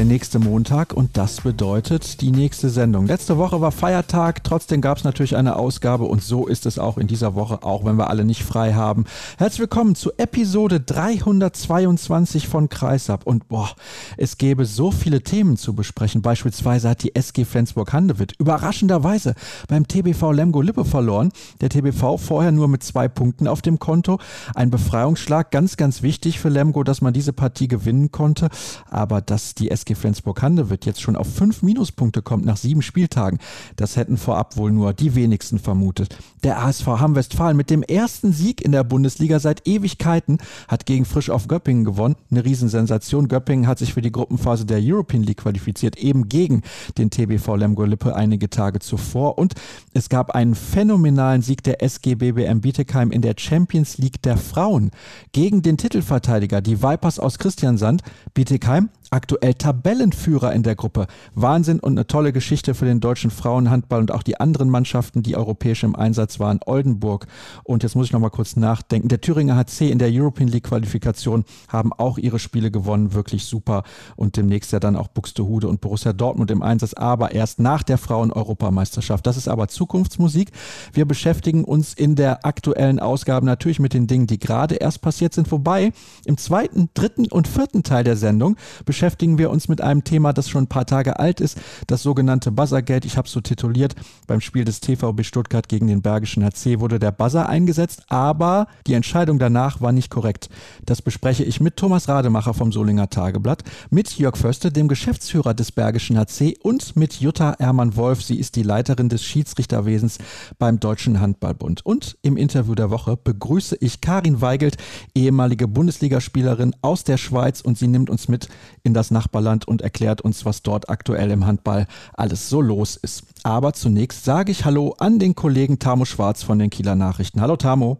Der nächste Montag und das bedeutet die nächste Sendung. Letzte Woche war Feiertag, trotzdem gab es natürlich eine Ausgabe und so ist es auch in dieser Woche, auch wenn wir alle nicht frei haben. Herzlich willkommen zu Episode 322 von Kreisab und boah, es gäbe so viele Themen zu besprechen. Beispielsweise hat die SG Flensburg-Handewitt überraschenderweise beim TBV Lemgo Lippe verloren. Der TBV vorher nur mit zwei Punkten auf dem Konto. Ein Befreiungsschlag, ganz, ganz wichtig für Lemgo, dass man diese Partie gewinnen konnte. Aber dass die SG Flensburg-Handewitt jetzt schon auf fünf Minuspunkte kommt nach sieben Spieltagen, das hätten vorab wohl nur die wenigsten vermutet. Der ASV Hamm-Westfalen mit dem ersten Sieg in der Bundesliga seit Ewigkeiten hat gegen Frisch auf Göppingen gewonnen. Eine Riesensensation. Göppingen hat sich für die Gruppenphase der European League qualifiziert, eben gegen den TBV Lemgo Lippe einige Tage zuvor. Und es gab einen phänomenalen Sieg der SG BBM Bietigheim in der Champions League der Frauen gegen den Titelverteidiger, die Vipers aus Christiansand. Bietigheim aktuell Tabellenführer in der Gruppe. Wahnsinn und eine tolle Geschichte für den deutschen Frauenhandball und auch die anderen Mannschaften, die europäisch im Einsatz waren. Oldenburg und jetzt muss ich noch mal kurz nachdenken. Der Thüringer HC in der European League Qualifikation haben auch ihre Spiele gewonnen, wirklich super und demnächst ja dann auch Buxtehude und Borussia Dortmund im Einsatz, aber erst nach der Frauen-Europameisterschaft. Das ist aber Zukunftsmusik. Wir beschäftigen uns in der aktuellen Ausgabe natürlich mit den Dingen, die gerade erst passiert sind, wobei im zweiten, dritten und vierten Teil der Sendung wir uns mit einem Thema, das schon ein paar Tage alt ist, das sogenannte Buzzergate. Ich habe es so tituliert. Beim Spiel des TVB Stuttgart gegen den Bergischen HC wurde der Buzzer eingesetzt, aber die Entscheidung danach war nicht korrekt. Das bespreche ich mit Thomas Rademacher vom Solinger Tageblatt, mit Jörg Förste, dem Geschäftsführer des Bergischen HC und mit Jutta Hermann-Wolf. Sie ist die Leiterin des Schiedsrichterwesens beim Deutschen Handballbund. Und im Interview der Woche begrüße ich Karin Weigelt, ehemalige Bundesligaspielerin aus der Schweiz und sie nimmt uns mit in in das Nachbarland und erklärt uns, was dort aktuell im Handball alles so los ist. Aber zunächst sage ich Hallo an den Kollegen Tamo Schwarz von den Kieler Nachrichten. Hallo Tamo.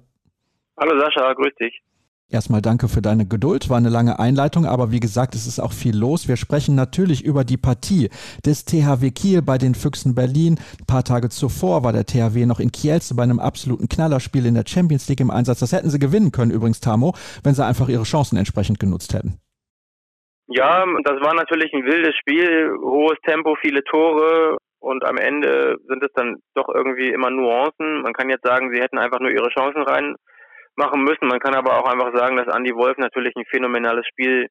Hallo Sascha, grüß dich. Erstmal danke für deine Geduld. War eine lange Einleitung, aber wie gesagt, es ist auch viel los. Wir sprechen natürlich über die Partie des THW Kiel bei den Füchsen Berlin. Ein paar Tage zuvor war der THW noch in Kielce bei einem absoluten Knallerspiel in der Champions League im Einsatz. Das hätten sie gewinnen können übrigens, Tamo, wenn sie einfach ihre Chancen entsprechend genutzt hätten. Ja, das war natürlich ein wildes Spiel, hohes Tempo, viele Tore und am Ende sind es dann doch irgendwie immer Nuancen. Man kann jetzt sagen, sie hätten einfach nur ihre Chancen reinmachen müssen. Man kann aber auch einfach sagen, dass Andy Wolf natürlich ein phänomenales Spiel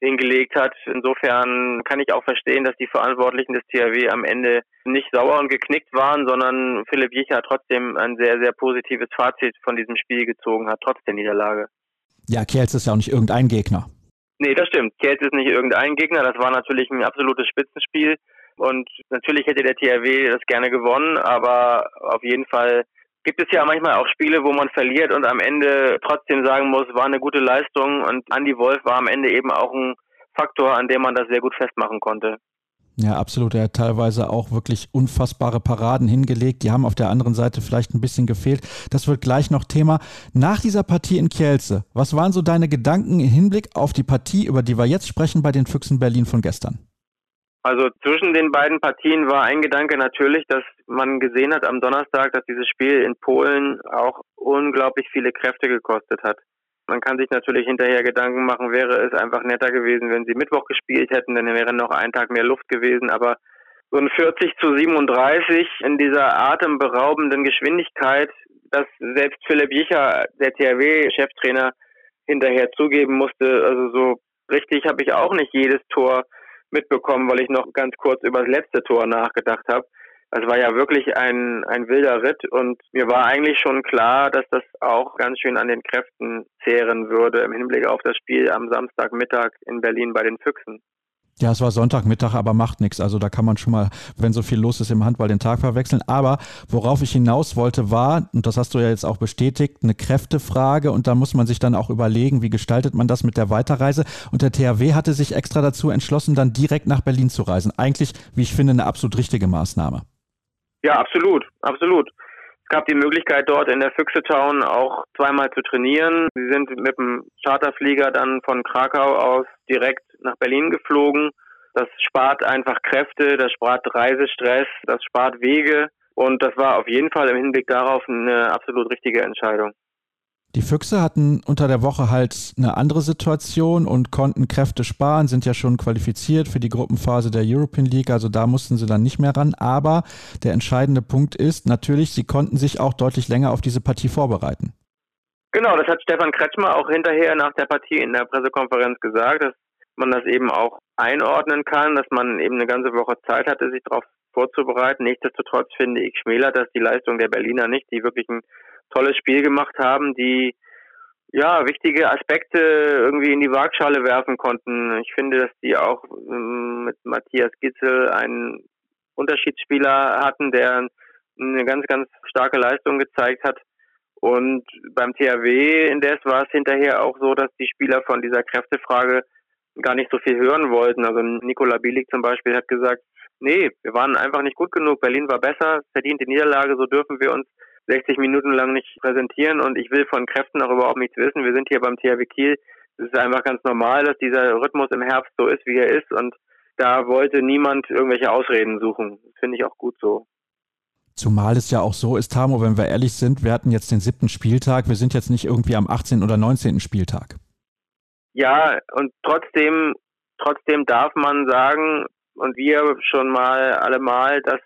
hingelegt hat. Insofern kann ich auch verstehen, dass die Verantwortlichen des THW am Ende nicht sauer und geknickt waren, sondern Philipp Jicher trotzdem ein sehr, sehr positives Fazit von diesem Spiel gezogen hat, trotz der Niederlage. Ja, Kielz ist ja auch nicht irgendein Gegner. Nee, das stimmt. Kielce ist nicht irgendein Gegner. Das war natürlich ein absolutes Spitzenspiel. Und natürlich hätte der THW das gerne gewonnen, aber auf jeden Fall gibt es ja manchmal auch Spiele, wo man verliert und am Ende trotzdem sagen muss, war eine gute Leistung und Andy Wolf war am Ende eben auch ein Faktor, an dem man das sehr gut festmachen konnte. Ja, absolut. Er hat teilweise auch wirklich unfassbare Paraden hingelegt. Die haben auf der anderen Seite vielleicht ein bisschen gefehlt. Das wird gleich noch Thema. Nach dieser Partie in Kielce, was waren so deine Gedanken im Hinblick auf die Partie, über die wir jetzt sprechen, bei den Füchsen Berlin von gestern? Also zwischen den beiden Partien war ein Gedanke natürlich, dass man gesehen hat am Donnerstag, dass dieses Spiel in Polen auch unglaublich viele Kräfte gekostet hat. Man kann sich natürlich hinterher Gedanken machen, wäre es einfach netter gewesen, wenn sie Mittwoch gespielt hätten, dann wäre noch ein Tag mehr Luft gewesen. Aber so ein 40 zu 37 in dieser atemberaubenden Geschwindigkeit, dass selbst Philipp Jicher, der THW-Cheftrainer, hinterher zugeben musste, also so richtig habe ich auch nicht jedes Tor mitbekommen, weil ich noch ganz kurz über das letzte Tor nachgedacht habe. Es war ja wirklich ein, ein wilder Ritt und mir war eigentlich schon klar, dass das auch ganz schön an den Kräften zehren würde im Hinblick auf das Spiel am Samstagmittag in Berlin bei den Füchsen. Ja, es war Sonntagmittag, aber macht nichts. Also da kann man schon mal, wenn so viel los ist im Handball, den Tag verwechseln. Aber worauf ich hinaus wollte, war, und das hast du ja jetzt auch bestätigt, eine Kräftefrage. Und da muss man sich dann auch überlegen, wie gestaltet man das mit der Weiterreise. Und der THW hatte sich extra dazu entschlossen, dann direkt nach Berlin zu reisen. Eigentlich, wie ich finde, eine absolut richtige Maßnahme. Ja, absolut, absolut. Es gab die Möglichkeit, dort in der Füchse Town auch zweimal zu trainieren. Sie sind mit dem Charterflieger dann von Krakau aus direkt nach Berlin geflogen. Das spart einfach Kräfte, das spart Reisestress, das spart Wege. Und das war auf jeden Fall im Hinblick darauf eine absolut richtige Entscheidung. Die Füchse hatten unter der Woche halt eine andere Situation und konnten Kräfte sparen, sind ja schon qualifiziert für die Gruppenphase der European League, also da mussten sie dann nicht mehr ran. Aber der entscheidende Punkt ist natürlich, sie konnten sich auch deutlich länger auf diese Partie vorbereiten. Genau, das hat Stefan Kretschmer auch hinterher nach der Partie in der Pressekonferenz gesagt, dass man das eben auch einordnen kann, dass man eben eine ganze Woche Zeit hatte, sich darauf vorzubereiten. Nichtsdestotrotz finde ich schmälert das die Leistung der Berliner nicht, die wirklich ein tolles Spiel gemacht haben, die ja wichtige Aspekte irgendwie in die Waagschale werfen konnten. Ich finde, dass die auch ähm, mit Matthias Gitzel einen Unterschiedsspieler hatten, der eine ganz, ganz starke Leistung gezeigt hat. Und beim THW indes war es hinterher auch so, dass die Spieler von dieser Kräftefrage gar nicht so viel hören wollten. Also Nikola Bielik zum Beispiel hat gesagt, nee, wir waren einfach nicht gut genug. Berlin war besser, verdient die Niederlage, so dürfen wir uns 60 Minuten lang nicht präsentieren und ich will von Kräften auch überhaupt nichts wissen. Wir sind hier beim THW Kiel. Es ist einfach ganz normal, dass dieser Rhythmus im Herbst so ist, wie er ist und da wollte niemand irgendwelche Ausreden suchen. Das finde ich auch gut so. Zumal es ja auch so ist, Tamo, wenn wir ehrlich sind, wir hatten jetzt den siebten Spieltag, wir sind jetzt nicht irgendwie am 18. oder 19. Spieltag. Ja, und trotzdem, trotzdem darf man sagen, und wir schon mal allemal, dass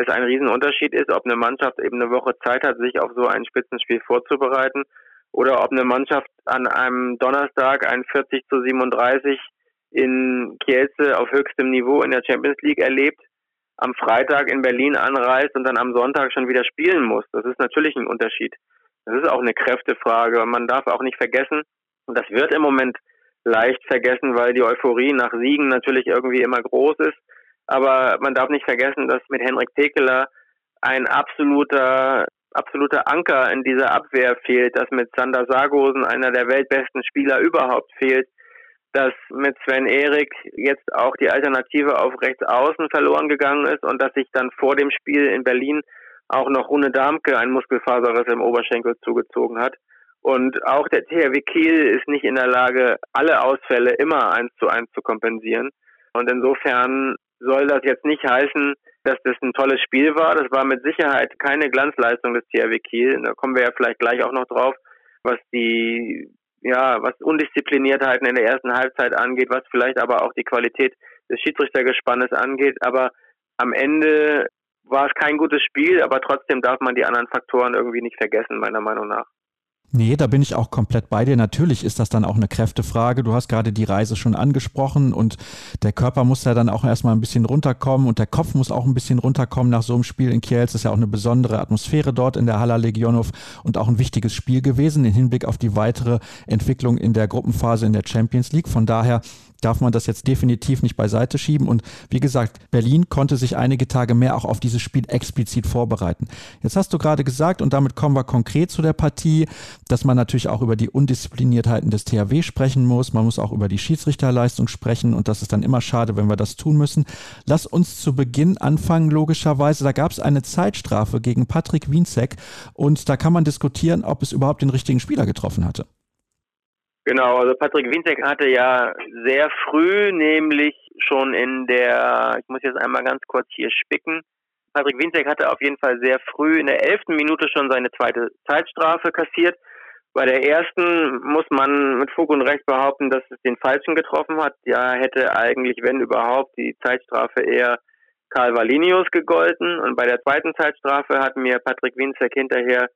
es ein Riesenunterschied ist, ob eine Mannschaft eben eine Woche Zeit hat, sich auf so ein Spitzenspiel vorzubereiten oder ob eine Mannschaft an einem Donnerstag ein 40 zu 37 in Kielce auf höchstem Niveau in der Champions League erlebt, am Freitag in Berlin anreist und dann am Sonntag schon wieder spielen muss. Das ist natürlich ein Unterschied. Das ist auch eine Kräftefrage. Man darf auch nicht vergessen, und das wird im Moment leicht vergessen, weil die Euphorie nach Siegen natürlich irgendwie immer groß ist. Aber man darf nicht vergessen, dass mit Henrik Pekeler ein absoluter absoluter Anker in dieser Abwehr fehlt, dass mit Sander Sargosen einer der weltbesten Spieler überhaupt fehlt, dass mit Sven Erik jetzt auch die Alternative auf rechts außen verloren gegangen ist und dass sich dann vor dem Spiel in Berlin auch noch Rune Darmke ein Muskelfaserriss im Oberschenkel zugezogen hat. Und auch der THW Kiel ist nicht in der Lage, alle Ausfälle immer eins zu eins zu kompensieren. Und insofern soll das jetzt nicht heißen, dass das ein tolles Spiel war. Das war mit Sicherheit keine Glanzleistung des THW Kiel. Da kommen wir ja vielleicht gleich auch noch drauf, was die, ja, was Undiszipliniertheiten in der ersten Halbzeit angeht, was vielleicht aber auch die Qualität des Schiedsrichtergespannes angeht. Aber am Ende war es kein gutes Spiel, aber trotzdem darf man die anderen Faktoren irgendwie nicht vergessen, meiner Meinung nach. Nee, da bin ich auch komplett bei dir. Natürlich ist das dann auch eine Kräftefrage. Du hast gerade die Reise schon angesprochen und der Körper muss ja dann auch erstmal ein bisschen runterkommen und der Kopf muss auch ein bisschen runterkommen nach so einem Spiel in Kiel. Es ist ja auch eine besondere Atmosphäre dort in der Hala Legionov und auch ein wichtiges Spiel gewesen im Hinblick auf die weitere Entwicklung in der Gruppenphase in der Champions League. Von daher darf man das jetzt definitiv nicht beiseite schieben. Und wie gesagt, Berlin konnte sich einige Tage mehr auch auf dieses Spiel explizit vorbereiten. Jetzt hast du gerade gesagt, und damit kommen wir konkret zu der Partie, dass man natürlich auch über die Undiszipliniertheiten des THW sprechen muss. Man muss auch über die Schiedsrichterleistung sprechen und das ist dann immer schade, wenn wir das tun müssen. Lass uns zu Beginn anfangen, logischerweise. Da gab es eine Zeitstrafe gegen Patrick Wienzek und da kann man diskutieren, ob es überhaupt den richtigen Spieler getroffen hatte. Genau, also Patrick Winzek hatte ja sehr früh, nämlich schon in der, ich muss jetzt einmal ganz kurz hier spicken, Patrick Winzek hatte auf jeden Fall sehr früh in der elften Minute schon seine zweite Zeitstrafe kassiert. Bei der ersten muss man mit Fug und Recht behaupten, dass es den Falschen getroffen hat. Ja, hätte eigentlich, wenn überhaupt, die Zeitstrafe eher Karl Valinius gegolten. Und bei der zweiten Zeitstrafe hat mir Patrick Winzek hinterher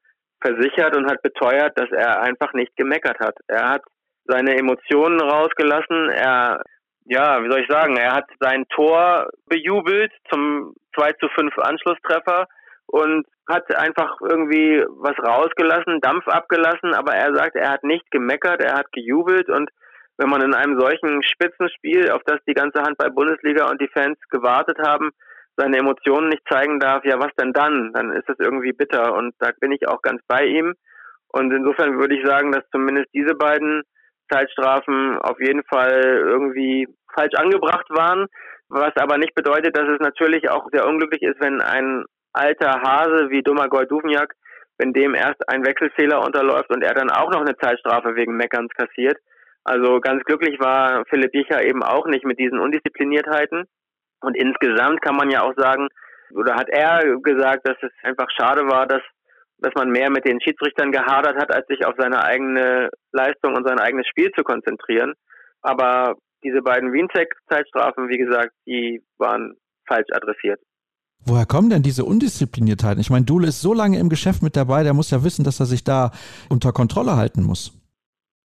versichert und hat beteuert, dass er einfach nicht gemeckert hat. Er hat seine Emotionen rausgelassen. Er, ja, wie soll ich sagen, er hat sein Tor bejubelt zum 2 zu 5 Anschlusstreffer und hat einfach irgendwie was rausgelassen, Dampf abgelassen, aber er sagt, er hat nicht gemeckert, er hat gejubelt und wenn man in einem solchen Spitzenspiel, auf das die ganze Handball-Bundesliga und die Fans gewartet haben, seine Emotionen nicht zeigen darf, ja, was denn dann? Dann ist es irgendwie bitter und da bin ich auch ganz bei ihm. Und insofern würde ich sagen, dass zumindest diese beiden Zeitstrafen auf jeden Fall irgendwie falsch angebracht waren, was aber nicht bedeutet, dass es natürlich auch sehr unglücklich ist, wenn ein alter Hase wie Domagoj Duvniak wenn dem erst ein Wechselfehler unterläuft und er dann auch noch eine Zeitstrafe wegen Meckerns kassiert. Also ganz glücklich war Philipp Jicher eben auch nicht mit diesen Undiszipliniertheiten. Und insgesamt kann man ja auch sagen, oder hat er gesagt, dass es einfach schade war, dass, dass man mehr mit den Schiedsrichtern gehadert hat, als sich auf seine eigene Leistung und sein eigenes Spiel zu konzentrieren. Aber diese beiden Wienzek-Zeitstrafen, wie gesagt, die waren falsch adressiert. Woher kommen denn diese Undiszipliniertheiten? Ich meine, Dule ist so lange im Geschäft mit dabei, der muss ja wissen, dass er sich da unter Kontrolle halten muss.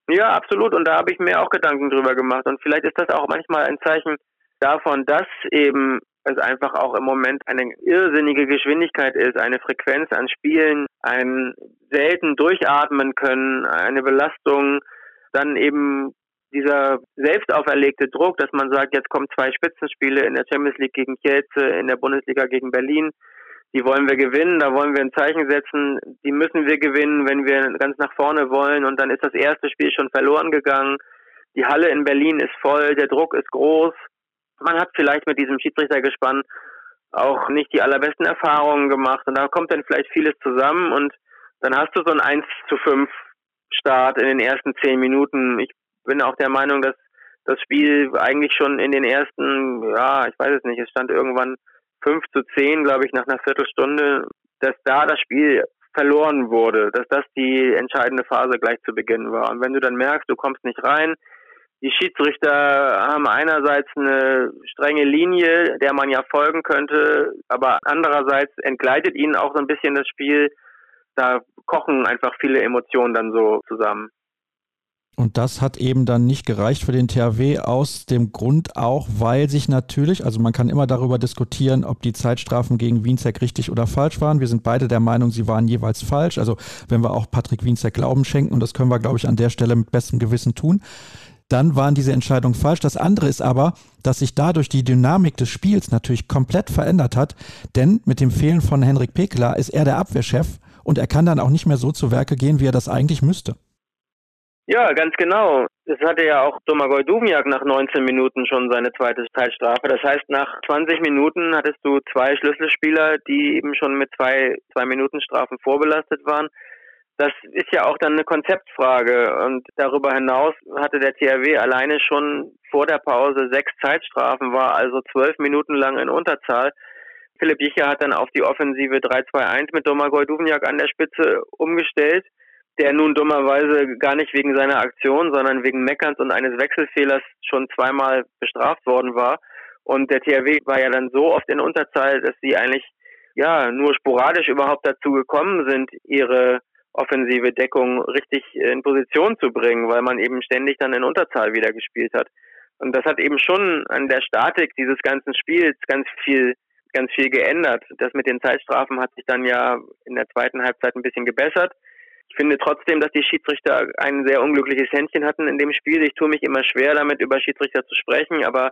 Ja, absolut. Und da habe ich mir auch Gedanken drüber gemacht. Und vielleicht ist das auch manchmal ein Zeichen davon, dass eben es einfach auch im Moment eine irrsinnige Geschwindigkeit ist, eine Frequenz an Spielen, ein selten durchatmen können, eine Belastung, dann eben dieser selbst auferlegte Druck, dass man sagt, jetzt kommen zwei Spitzenspiele in der Champions League gegen Kielce, in der Bundesliga gegen Berlin. Die wollen wir gewinnen, da wollen wir ein Zeichen setzen. Die müssen wir gewinnen, wenn wir ganz nach vorne wollen. Und dann ist das erste Spiel schon verloren gegangen. Die Halle in Berlin ist voll, der Druck ist groß. Man hat vielleicht mit diesem Schiedsrichtergespann auch nicht die allerbesten Erfahrungen gemacht. Und da kommt dann vielleicht vieles zusammen und dann hast du so ein 1 zu 5 Start in den ersten zehn Minuten. Ich bin auch der Meinung, dass das Spiel eigentlich schon in den ersten, ja, ich weiß es nicht, es stand irgendwann 5 zu 10, glaube ich, nach einer Viertelstunde, dass da das Spiel verloren wurde, dass das die entscheidende Phase gleich zu Beginn war. Und wenn du dann merkst, du kommst nicht rein, die Schiedsrichter haben einerseits eine strenge Linie, der man ja folgen könnte, aber andererseits entgleitet ihnen auch so ein bisschen das Spiel. Da kochen einfach viele Emotionen dann so zusammen. Und das hat eben dann nicht gereicht für den THW aus dem Grund auch, weil sich natürlich, also man kann immer darüber diskutieren, ob die Zeitstrafen gegen Wienzek richtig oder falsch waren. Wir sind beide der Meinung, sie waren jeweils falsch. Also wenn wir auch Patrick Wienzek Glauben schenken, und das können wir, glaube ich, an der Stelle mit bestem Gewissen tun, dann waren diese Entscheidungen falsch. Das andere ist aber, dass sich dadurch die Dynamik des Spiels natürlich komplett verändert hat, denn mit dem Fehlen von Henrik Pekela ist er der Abwehrchef und er kann dann auch nicht mehr so zu Werke gehen, wie er das eigentlich müsste. Ja, ganz genau. Das hatte ja auch Domagoj Dubniak nach 19 Minuten schon seine zweite Zeitstrafe. Das heißt, nach 20 Minuten hattest du zwei Schlüsselspieler, die eben schon mit zwei, zwei Minuten Strafen vorbelastet waren. Das ist ja auch dann eine Konzeptfrage. Und darüber hinaus hatte der THW alleine schon vor der Pause sechs Zeitstrafen, war also zwölf Minuten lang in Unterzahl. Philipp Jicher hat dann auf die Offensive 3-2-1 mit Domagoj Duvniak an der Spitze umgestellt der nun dummerweise gar nicht wegen seiner Aktion, sondern wegen Meckerns und eines Wechselfehlers schon zweimal bestraft worden war. Und der THW war ja dann so oft in Unterzahl, dass sie eigentlich ja nur sporadisch überhaupt dazu gekommen sind, ihre offensive Deckung richtig in Position zu bringen, weil man eben ständig dann in Unterzahl wieder gespielt hat. Und das hat eben schon an der Statik dieses ganzen Spiels ganz viel, ganz viel geändert. Das mit den Zeitstrafen hat sich dann ja in der zweiten Halbzeit ein bisschen gebessert. Ich finde trotzdem, dass die Schiedsrichter ein sehr unglückliches Händchen hatten in dem Spiel. Ich tue mich immer schwer damit, über Schiedsrichter zu sprechen, aber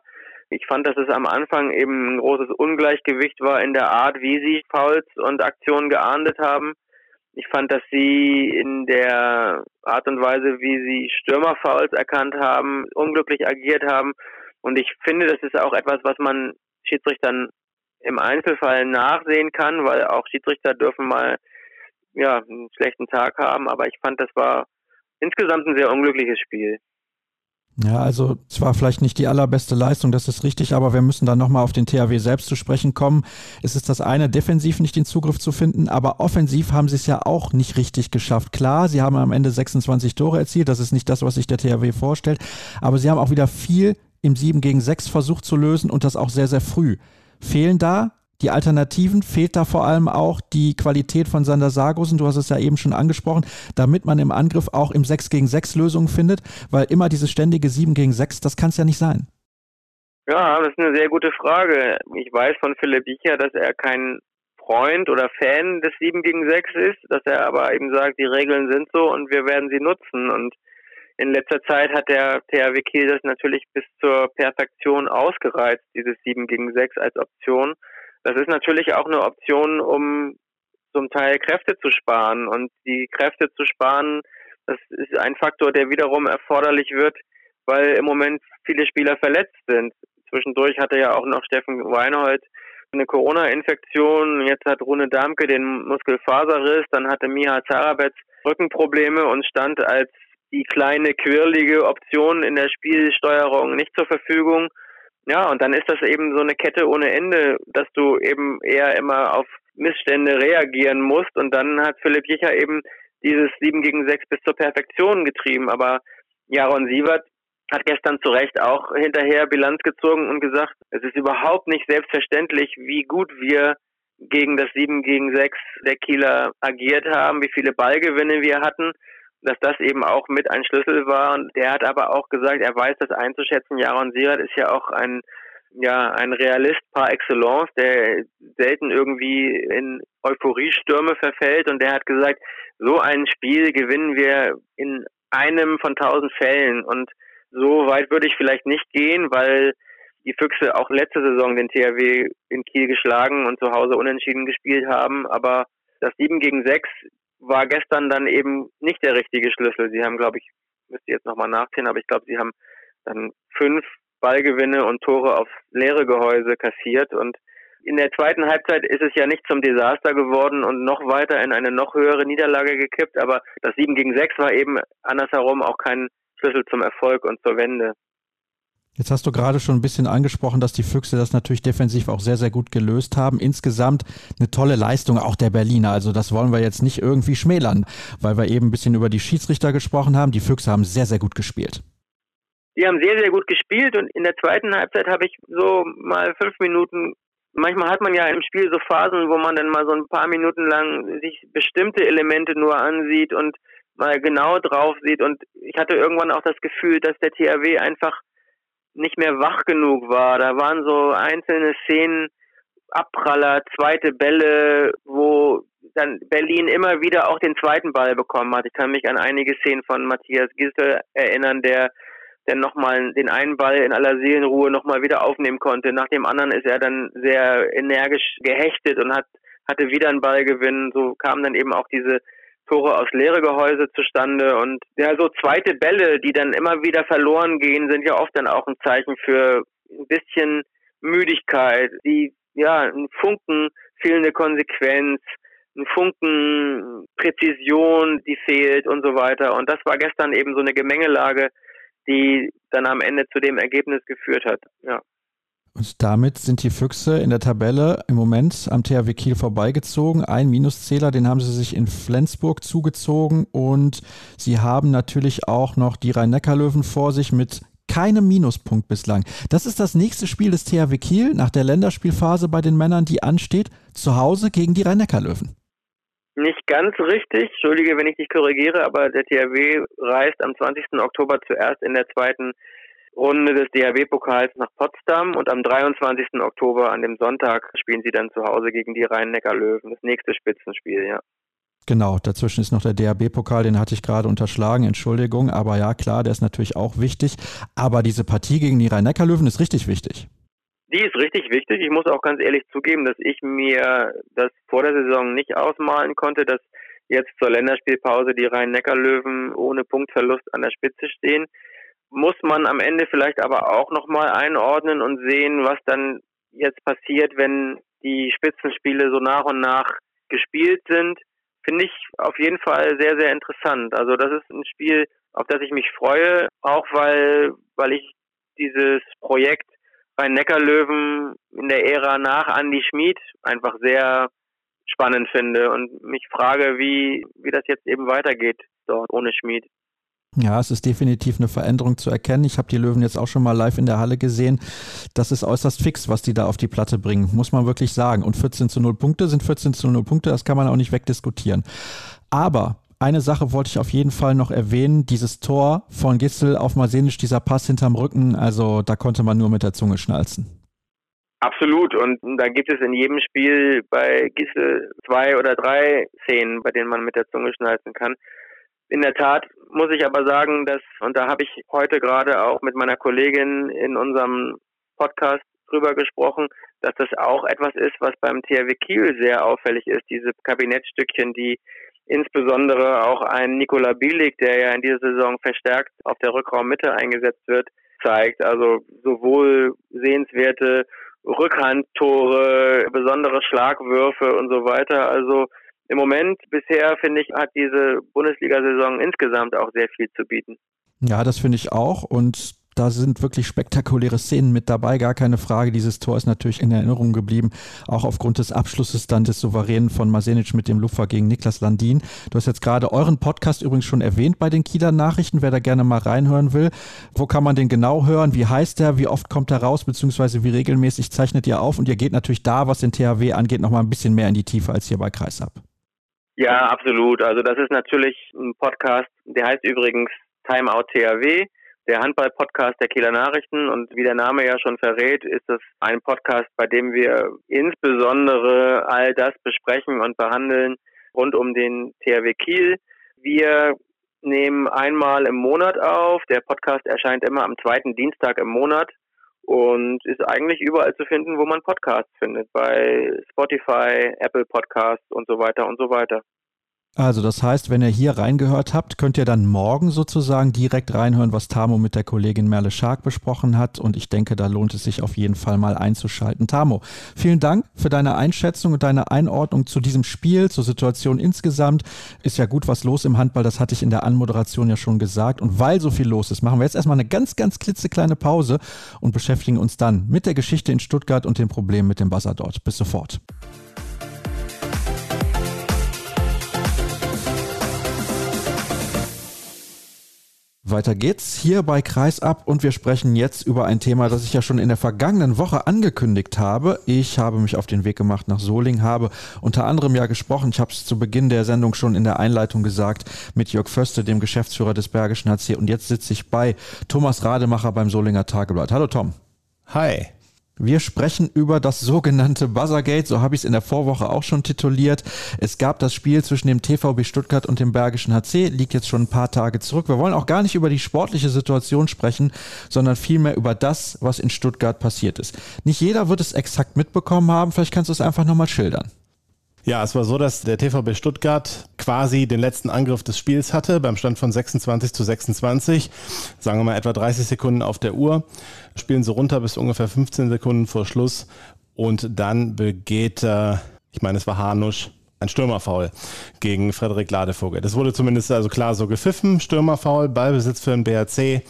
ich fand, dass es am Anfang eben ein großes Ungleichgewicht war in der Art, wie sie Fouls und Aktionen geahndet haben. Ich fand, dass sie in der Art und Weise, wie sie Stürmerfouls erkannt haben, unglücklich agiert haben. Und ich finde, das ist auch etwas, was man Schiedsrichtern im Einzelfall nachsehen kann, weil auch Schiedsrichter dürfen mal ja, einen schlechten Tag haben, aber ich fand, das war insgesamt ein sehr unglückliches Spiel. Ja, also es war vielleicht nicht die allerbeste Leistung, das ist richtig, aber wir müssen dann nochmal auf den THW selbst zu sprechen kommen. Es ist das eine, defensiv nicht den Zugriff zu finden, aber offensiv haben sie es ja auch nicht richtig geschafft. Klar, sie haben am Ende 26 Tore erzielt, das ist nicht das, was sich der THW vorstellt, aber sie haben auch wieder viel im 7 gegen 6 versucht zu lösen und das auch sehr, sehr früh. Fehlen da die Alternativen fehlt da vor allem auch die Qualität von Sander Sargosen, du hast es ja eben schon angesprochen, damit man im Angriff auch im 6 gegen 6 Lösungen findet, weil immer dieses ständige 7 gegen 6, das kann es ja nicht sein. Ja, das ist eine sehr gute Frage. Ich weiß von Philipp Bicher, dass er kein Freund oder Fan des 7 gegen 6 ist, dass er aber eben sagt, die Regeln sind so und wir werden sie nutzen. Und in letzter Zeit hat der THW Kiel das natürlich bis zur Perfektion ausgereizt, dieses 7 gegen 6 als Option. Das ist natürlich auch eine Option, um zum Teil Kräfte zu sparen. Und die Kräfte zu sparen, das ist ein Faktor, der wiederum erforderlich wird, weil im Moment viele Spieler verletzt sind. Zwischendurch hatte ja auch noch Steffen Weinhold eine Corona-Infektion. Jetzt hat Rune Damke den Muskelfaserriss. Dann hatte Miha Zarabetz Rückenprobleme und stand als die kleine quirlige Option in der Spielsteuerung nicht zur Verfügung. Ja, und dann ist das eben so eine Kette ohne Ende, dass du eben eher immer auf Missstände reagieren musst. Und dann hat Philipp Jicher eben dieses 7 gegen 6 bis zur Perfektion getrieben. Aber Jaron Sievert hat gestern zu Recht auch hinterher Bilanz gezogen und gesagt, es ist überhaupt nicht selbstverständlich, wie gut wir gegen das 7 gegen 6 der Kieler agiert haben, wie viele Ballgewinne wir hatten, dass das eben auch mit ein Schlüssel war. Und der hat aber auch gesagt, er weiß das einzuschätzen. Jaron Sirat ist ja auch ein ja, ein Realist par excellence, der selten irgendwie in Euphoriestürme verfällt und der hat gesagt, so ein Spiel gewinnen wir in einem von tausend Fällen und so weit würde ich vielleicht nicht gehen, weil die Füchse auch letzte Saison den THW in Kiel geschlagen und zu Hause unentschieden gespielt haben. Aber das 7 gegen 6 war gestern dann eben nicht der richtige Schlüssel. Sie haben, glaube ich, müsste jetzt nochmal nachziehen, aber ich glaube, sie haben dann fünf Ballgewinne und Tore aufs leere Gehäuse kassiert und in der zweiten Halbzeit ist es ja nicht zum Desaster geworden und noch weiter in eine noch höhere Niederlage gekippt, aber das 7 gegen 6 war eben andersherum auch kein Schlüssel zum Erfolg und zur Wende. Jetzt hast du gerade schon ein bisschen angesprochen, dass die Füchse das natürlich defensiv auch sehr, sehr gut gelöst haben. Insgesamt eine tolle Leistung auch der Berliner. Also das wollen wir jetzt nicht irgendwie schmälern, weil wir eben ein bisschen über die Schiedsrichter gesprochen haben. Die Füchse haben sehr, sehr gut gespielt. Die haben sehr, sehr gut gespielt und in der zweiten Halbzeit habe ich so mal fünf Minuten manchmal hat man ja im Spiel so Phasen, wo man dann mal so ein paar Minuten lang sich bestimmte Elemente nur ansieht und mal genau drauf sieht. Und ich hatte irgendwann auch das Gefühl, dass der THW einfach nicht mehr wach genug war. Da waren so einzelne Szenen, Abpraller, zweite Bälle, wo dann Berlin immer wieder auch den zweiten Ball bekommen hat. Ich kann mich an einige Szenen von Matthias Gistel erinnern, der der nochmal den einen Ball in aller Seelenruhe nochmal wieder aufnehmen konnte. Nach dem anderen ist er dann sehr energisch gehechtet und hat, hatte wieder einen Ballgewinn. So kamen dann eben auch diese Tore aus leere Gehäuse zustande und ja, so zweite Bälle, die dann immer wieder verloren gehen, sind ja oft dann auch ein Zeichen für ein bisschen Müdigkeit, die, ja, ein Funken fehlende Konsequenz, ein Funken Präzision, die fehlt und so weiter. Und das war gestern eben so eine Gemengelage, die dann am Ende zu dem Ergebnis geführt hat, ja. Und damit sind die Füchse in der Tabelle im Moment am THW Kiel vorbeigezogen. Ein Minuszähler, den haben sie sich in Flensburg zugezogen und sie haben natürlich auch noch die Rhein-Neckar-Löwen vor sich mit keinem Minuspunkt bislang. Das ist das nächste Spiel des THW Kiel nach der Länderspielphase bei den Männern, die ansteht, zu Hause gegen die Rhein-Neckar-Löwen. Nicht ganz richtig, entschuldige, wenn ich dich korrigiere, aber der THW reist am 20. Oktober zuerst in der zweiten Runde des DHW-Pokals nach Potsdam und am 23. Oktober an dem Sonntag spielen sie dann zu Hause gegen die Rhein-Neckar-Löwen. Das nächste Spitzenspiel, ja. Genau, dazwischen ist noch der DHB-Pokal, den hatte ich gerade unterschlagen, Entschuldigung, aber ja, klar, der ist natürlich auch wichtig. Aber diese Partie gegen die Rhein-Neckar-Löwen ist richtig wichtig. Die ist richtig wichtig. Ich muss auch ganz ehrlich zugeben, dass ich mir das vor der Saison nicht ausmalen konnte, dass jetzt zur Länderspielpause die Rhein-Neckar-Löwen ohne Punktverlust an der Spitze stehen muss man am Ende vielleicht aber auch nochmal einordnen und sehen, was dann jetzt passiert, wenn die Spitzenspiele so nach und nach gespielt sind. Finde ich auf jeden Fall sehr, sehr interessant. Also das ist ein Spiel, auf das ich mich freue, auch weil, weil ich dieses Projekt bei Neckarlöwen in der Ära nach Andy Schmid einfach sehr spannend finde und mich frage, wie, wie das jetzt eben weitergeht dort ohne Schmid. Ja, es ist definitiv eine Veränderung zu erkennen. Ich habe die Löwen jetzt auch schon mal live in der Halle gesehen. Das ist äußerst fix, was die da auf die Platte bringen, muss man wirklich sagen. Und 14 zu 0 Punkte sind 14 zu 0 Punkte, das kann man auch nicht wegdiskutieren. Aber eine Sache wollte ich auf jeden Fall noch erwähnen. Dieses Tor von Gissel auf Masenisch, dieser Pass hinterm Rücken, also da konnte man nur mit der Zunge schnalzen. Absolut. Und da gibt es in jedem Spiel bei Gissel zwei oder drei Szenen, bei denen man mit der Zunge schnalzen kann. In der Tat muss ich aber sagen, dass, und da habe ich heute gerade auch mit meiner Kollegin in unserem Podcast drüber gesprochen, dass das auch etwas ist, was beim THW Kiel sehr auffällig ist, diese Kabinettstückchen, die insbesondere auch ein Nikola Bielik, der ja in dieser Saison verstärkt auf der Rückraummitte eingesetzt wird, zeigt. Also sowohl sehenswerte Rückhandtore, besondere Schlagwürfe und so weiter. Also im Moment bisher finde ich, hat diese Bundesliga-Saison insgesamt auch sehr viel zu bieten. Ja, das finde ich auch. Und da sind wirklich spektakuläre Szenen mit dabei, gar keine Frage. Dieses Tor ist natürlich in Erinnerung geblieben, auch aufgrund des Abschlusses dann des Souveränen von Masenic mit dem Luftfahrt gegen Niklas Landin. Du hast jetzt gerade euren Podcast übrigens schon erwähnt bei den Kieler Nachrichten, wer da gerne mal reinhören will. Wo kann man den genau hören? Wie heißt der? Wie oft kommt er raus? Beziehungsweise wie regelmäßig zeichnet ihr auf? Und ihr geht natürlich da, was den THW angeht, nochmal ein bisschen mehr in die Tiefe als hier bei Kreisab. Ja, absolut. Also das ist natürlich ein Podcast, der heißt übrigens Timeout THW der Handball-Podcast der Kieler Nachrichten. Und wie der Name ja schon verrät, ist es ein Podcast, bei dem wir insbesondere all das besprechen und behandeln rund um den THW Kiel. Wir nehmen einmal im Monat auf. Der Podcast erscheint immer am zweiten Dienstag im Monat und ist eigentlich überall zu finden, wo man Podcasts findet. Bei Spotify, Apple Podcasts und so weiter und so weiter. Also das heißt, wenn ihr hier reingehört habt, könnt ihr dann morgen sozusagen direkt reinhören, was Tamo mit der Kollegin Merle Schark besprochen hat. Und ich denke, da lohnt es sich auf jeden Fall mal einzuschalten. Tamo, vielen Dank für deine Einschätzung und deine Einordnung zu diesem Spiel, zur Situation insgesamt. Ist ja gut was los im Handball, das hatte ich in der Anmoderation ja schon gesagt. Und weil so viel los ist, machen wir jetzt erstmal eine ganz, ganz klitzekleine Pause und beschäftigen uns dann mit der Geschichte in Stuttgart und den Problemen mit dem Buzzer dort. Bis sofort. Weiter geht's hier bei Kreisab und wir sprechen jetzt über ein Thema, das ich ja schon in der vergangenen Woche angekündigt habe. Ich habe mich auf den Weg gemacht nach Soling, habe unter anderem ja gesprochen, ich habe es zu Beginn der Sendung schon in der Einleitung gesagt, mit Jörg Förste, dem Geschäftsführer des Bergischen HC und jetzt sitze ich bei Thomas Rademacher beim Solinger Tageblatt. Hallo Tom. Hi. Wir sprechen über das sogenannte Buzzergate, so habe ich es in der Vorwoche auch schon tituliert. Es gab das Spiel zwischen dem TVB Stuttgart und dem Bergischen HC, liegt jetzt schon ein paar Tage zurück. Wir wollen auch gar nicht über die sportliche Situation sprechen, sondern vielmehr über das, was in Stuttgart passiert ist. Nicht jeder wird es exakt mitbekommen haben, vielleicht kannst du es einfach nochmal schildern. Ja, es war so, dass der TVB Stuttgart quasi den letzten Angriff des Spiels hatte, beim Stand von 26 zu 26. Sagen wir mal etwa 30 Sekunden auf der Uhr. Spielen sie runter bis ungefähr 15 Sekunden vor Schluss. Und dann begeht, äh, ich meine, es war Hanusch, ein Stürmerfoul gegen Frederik Ladevogel. Das wurde zumindest also klar so gepfiffen. Stürmerfoul, Ballbesitz für den BRC.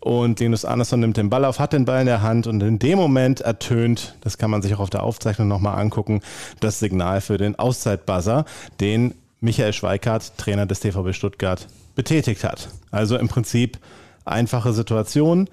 Und Linus Andersson nimmt den Ball auf, hat den Ball in der Hand und in dem Moment ertönt, das kann man sich auch auf der Aufzeichnung nochmal angucken, das Signal für den Auszeitbuzzer, den Michael Schweikart, Trainer des TVB Stuttgart, betätigt hat. Also im Prinzip einfache Situation.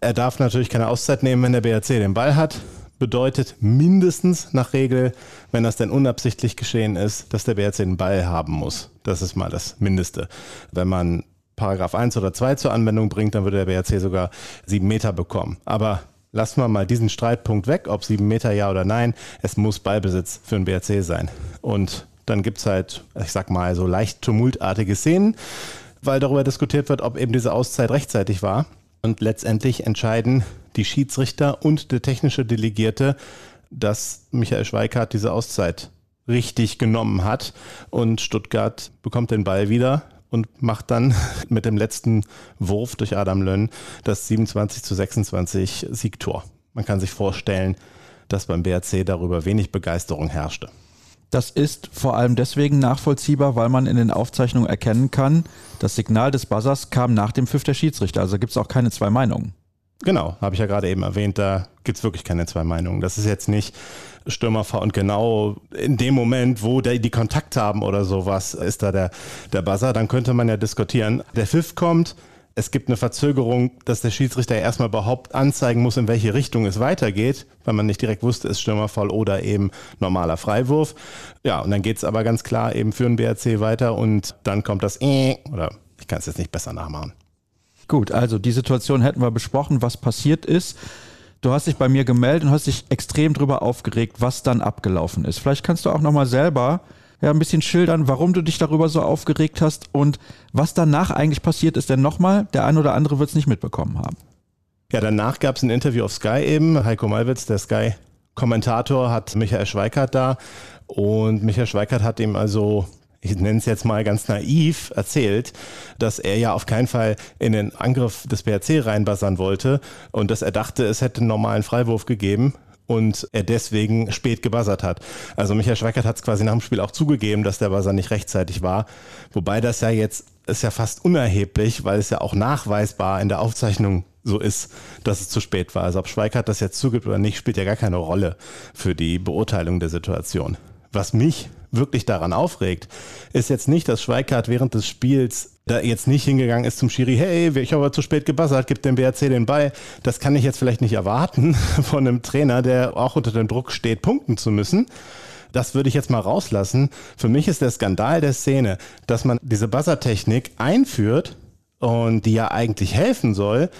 Er darf natürlich keine Auszeit nehmen, wenn der BRC den Ball hat. Bedeutet mindestens nach Regel, wenn das denn unabsichtlich geschehen ist, dass der BRC den Ball haben muss. Das ist mal das Mindeste. Wenn man Paragraph 1 oder 2 zur Anwendung bringt, dann würde der BRC sogar sieben Meter bekommen. Aber lassen wir mal diesen Streitpunkt weg, ob sieben Meter ja oder nein. Es muss Ballbesitz für den BRC sein. Und dann gibt es halt, ich sag mal, so leicht tumultartige Szenen, weil darüber diskutiert wird, ob eben diese Auszeit rechtzeitig war. Und letztendlich entscheiden die Schiedsrichter und der technische Delegierte, dass Michael Schweikart diese Auszeit richtig genommen hat. Und Stuttgart bekommt den Ball wieder und macht dann mit dem letzten Wurf durch Adam Lönn das 27 zu 26 Siegtor. Man kann sich vorstellen, dass beim BRC darüber wenig Begeisterung herrschte. Das ist vor allem deswegen nachvollziehbar, weil man in den Aufzeichnungen erkennen kann, das Signal des Buzzers kam nach dem Pfiff der Schiedsrichter. Also gibt es auch keine zwei Meinungen. Genau, habe ich ja gerade eben erwähnt, da gibt es wirklich keine zwei Meinungen. Das ist jetzt nicht Stürmerfahr und genau in dem Moment, wo die, die Kontakt haben oder sowas, ist da der, der Buzzer. Dann könnte man ja diskutieren. Der Pfiff kommt, es gibt eine Verzögerung, dass der Schiedsrichter erstmal überhaupt anzeigen muss, in welche Richtung es weitergeht, weil man nicht direkt wusste, ist Stürmerfall oder eben normaler Freiwurf. Ja, und dann geht es aber ganz klar eben für den BRC weiter und dann kommt das äh, oder ich kann es jetzt nicht besser nachmachen. Gut, also die Situation hätten wir besprochen, was passiert ist. Du hast dich bei mir gemeldet und hast dich extrem drüber aufgeregt, was dann abgelaufen ist. Vielleicht kannst du auch nochmal selber ja, ein bisschen schildern, warum du dich darüber so aufgeregt hast und was danach eigentlich passiert ist. Denn nochmal, der ein oder andere wird es nicht mitbekommen haben. Ja, danach gab es ein Interview auf Sky eben. Heiko Malwitz, der Sky-Kommentator, hat Michael Schweikart da. Und Michael Schweikart hat ihm also ich nenne es jetzt mal ganz naiv, erzählt, dass er ja auf keinen Fall in den Angriff des BRC reinbassern wollte und dass er dachte, es hätte einen normalen Freiwurf gegeben und er deswegen spät gebuzzert hat. Also Michael Schweikert hat es quasi nach dem Spiel auch zugegeben, dass der Buzzer nicht rechtzeitig war. Wobei das ja jetzt ist ja fast unerheblich, weil es ja auch nachweisbar in der Aufzeichnung so ist, dass es zu spät war. Also ob Schweikert das jetzt zugibt oder nicht, spielt ja gar keine Rolle für die Beurteilung der Situation. Was mich wirklich daran aufregt, ist jetzt nicht, dass Schweikart während des Spiels da jetzt nicht hingegangen ist zum Schiri, hey, ich habe zu spät gebuzzert, gibt dem BRC den Ball. Das kann ich jetzt vielleicht nicht erwarten von einem Trainer, der auch unter dem Druck steht, punkten zu müssen. Das würde ich jetzt mal rauslassen. Für mich ist der Skandal der Szene, dass man diese Buzzer-Technik einführt und die ja eigentlich helfen soll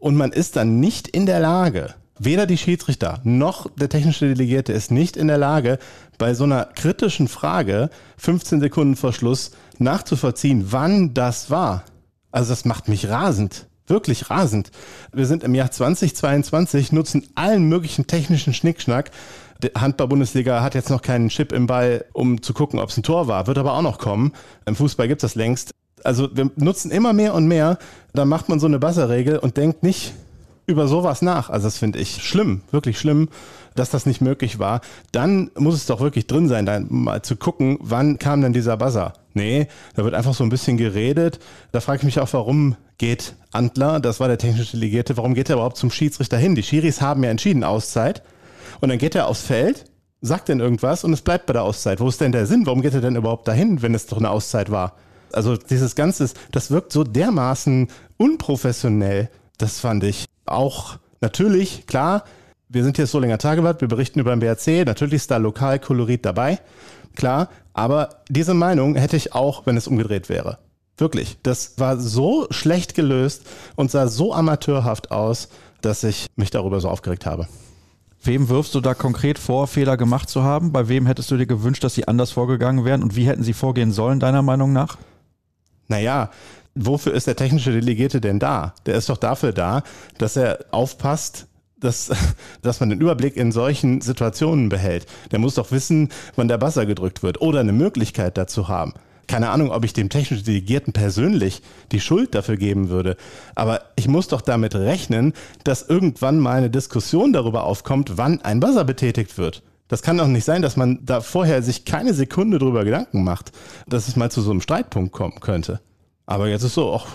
und man ist dann nicht in der Lage, weder die Schiedsrichter noch der technische Delegierte ist nicht in der Lage, bei so einer kritischen Frage 15 Sekunden vor Schluss nachzuvollziehen, wann das war. Also das macht mich rasend. Wirklich rasend. Wir sind im Jahr 2022, nutzen allen möglichen technischen Schnickschnack. Die Handball-Bundesliga hat jetzt noch keinen Chip im Ball, um zu gucken, ob es ein Tor war. Wird aber auch noch kommen. Im Fußball gibt es das längst. Also wir nutzen immer mehr und mehr. Da macht man so eine Buzzer-Regel und denkt nicht über sowas nach. Also das finde ich schlimm, wirklich schlimm, dass das nicht möglich war. Dann muss es doch wirklich drin sein, dann mal zu gucken, wann kam denn dieser Buzzer. Nee, da wird einfach so ein bisschen geredet. Da frage ich mich auch, warum geht Antler, das war der technische Delegierte, warum geht er überhaupt zum Schiedsrichter hin? Die Schiris haben ja entschieden Auszeit. Und dann geht er aufs Feld, sagt denn irgendwas und es bleibt bei der Auszeit. Wo ist denn der Sinn? Warum geht er denn überhaupt dahin, wenn es doch eine Auszeit war? Also dieses Ganze, das wirkt so dermaßen unprofessionell. Das fand ich auch natürlich, klar, wir sind hier so länger Tageblatt, wir berichten über den BRC, natürlich ist da Lokalkolorit dabei, klar, aber diese Meinung hätte ich auch, wenn es umgedreht wäre. Wirklich, das war so schlecht gelöst und sah so amateurhaft aus, dass ich mich darüber so aufgeregt habe. Wem wirfst du da konkret vor, Fehler gemacht zu haben? Bei wem hättest du dir gewünscht, dass sie anders vorgegangen wären? Und wie hätten sie vorgehen sollen, deiner Meinung nach? Naja, wofür ist der technische Delegierte denn da? Der ist doch dafür da, dass er aufpasst, dass, dass man den Überblick in solchen Situationen behält. Der muss doch wissen, wann der Buzzer gedrückt wird oder eine Möglichkeit dazu haben. Keine Ahnung, ob ich dem technischen Delegierten persönlich die Schuld dafür geben würde. Aber ich muss doch damit rechnen, dass irgendwann mal eine Diskussion darüber aufkommt, wann ein Buzzer betätigt wird. Das kann doch nicht sein, dass man da vorher sich keine Sekunde drüber Gedanken macht, dass es mal zu so einem Streitpunkt kommen könnte. Aber jetzt ist so, ach,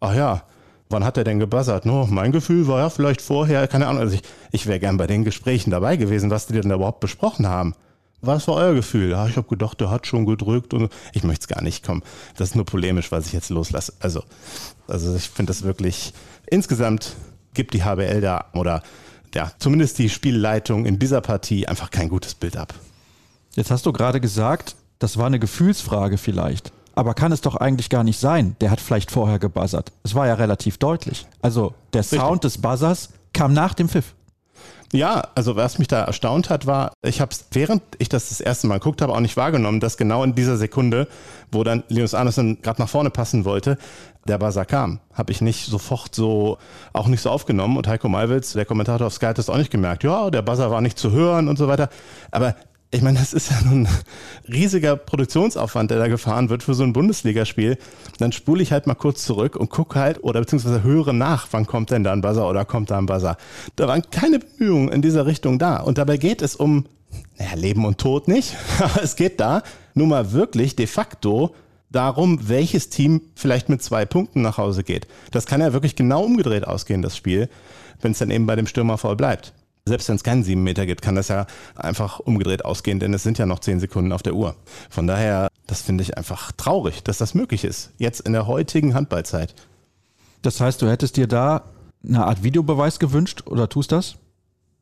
ach ja, wann hat er denn gebuzzert? No, mein Gefühl war ja vielleicht vorher, keine Ahnung, also ich, ich wäre gern bei den Gesprächen dabei gewesen, was die denn da überhaupt besprochen haben. Was war euer Gefühl? Ja, ich habe gedacht, der hat schon gedrückt und ich möchte es gar nicht kommen. Das ist nur polemisch, was ich jetzt loslasse. Also, also ich finde das wirklich, insgesamt gibt die HBL da oder ja, zumindest die Spielleitung in dieser Partie einfach kein gutes Bild ab. Jetzt hast du gerade gesagt, das war eine Gefühlsfrage vielleicht. Aber kann es doch eigentlich gar nicht sein. Der hat vielleicht vorher gebuzzert. Es war ja relativ deutlich. Also der Richtig. Sound des Buzzers kam nach dem Pfiff. Ja, also was mich da erstaunt hat, war, ich habe es, während ich das das erste Mal geguckt habe, auch nicht wahrgenommen, dass genau in dieser Sekunde, wo dann Linus Andersen gerade nach vorne passen wollte, der Buzzer kam. Habe ich nicht sofort so, auch nicht so aufgenommen. Und Heiko Malwitz, der Kommentator auf Sky, hat das auch nicht gemerkt. Ja, der Buzzer war nicht zu hören und so weiter. Aber ich meine, das ist ja nun ein riesiger Produktionsaufwand, der da gefahren wird für so ein Bundesligaspiel. Dann spule ich halt mal kurz zurück und gucke halt oder beziehungsweise höre nach, wann kommt denn da ein Buzzer oder kommt da ein Buzzer. Da waren keine Bemühungen in dieser Richtung da. Und dabei geht es um, naja, Leben und Tod nicht, aber es geht da nun mal wirklich de facto darum, welches Team vielleicht mit zwei Punkten nach Hause geht. Das kann ja wirklich genau umgedreht ausgehen, das Spiel, wenn es dann eben bei dem Stürmer voll bleibt. Selbst wenn es keinen 7 Meter gibt, kann das ja einfach umgedreht ausgehen, denn es sind ja noch 10 Sekunden auf der Uhr. Von daher, das finde ich einfach traurig, dass das möglich ist. Jetzt in der heutigen Handballzeit. Das heißt, du hättest dir da eine Art Videobeweis gewünscht oder tust das?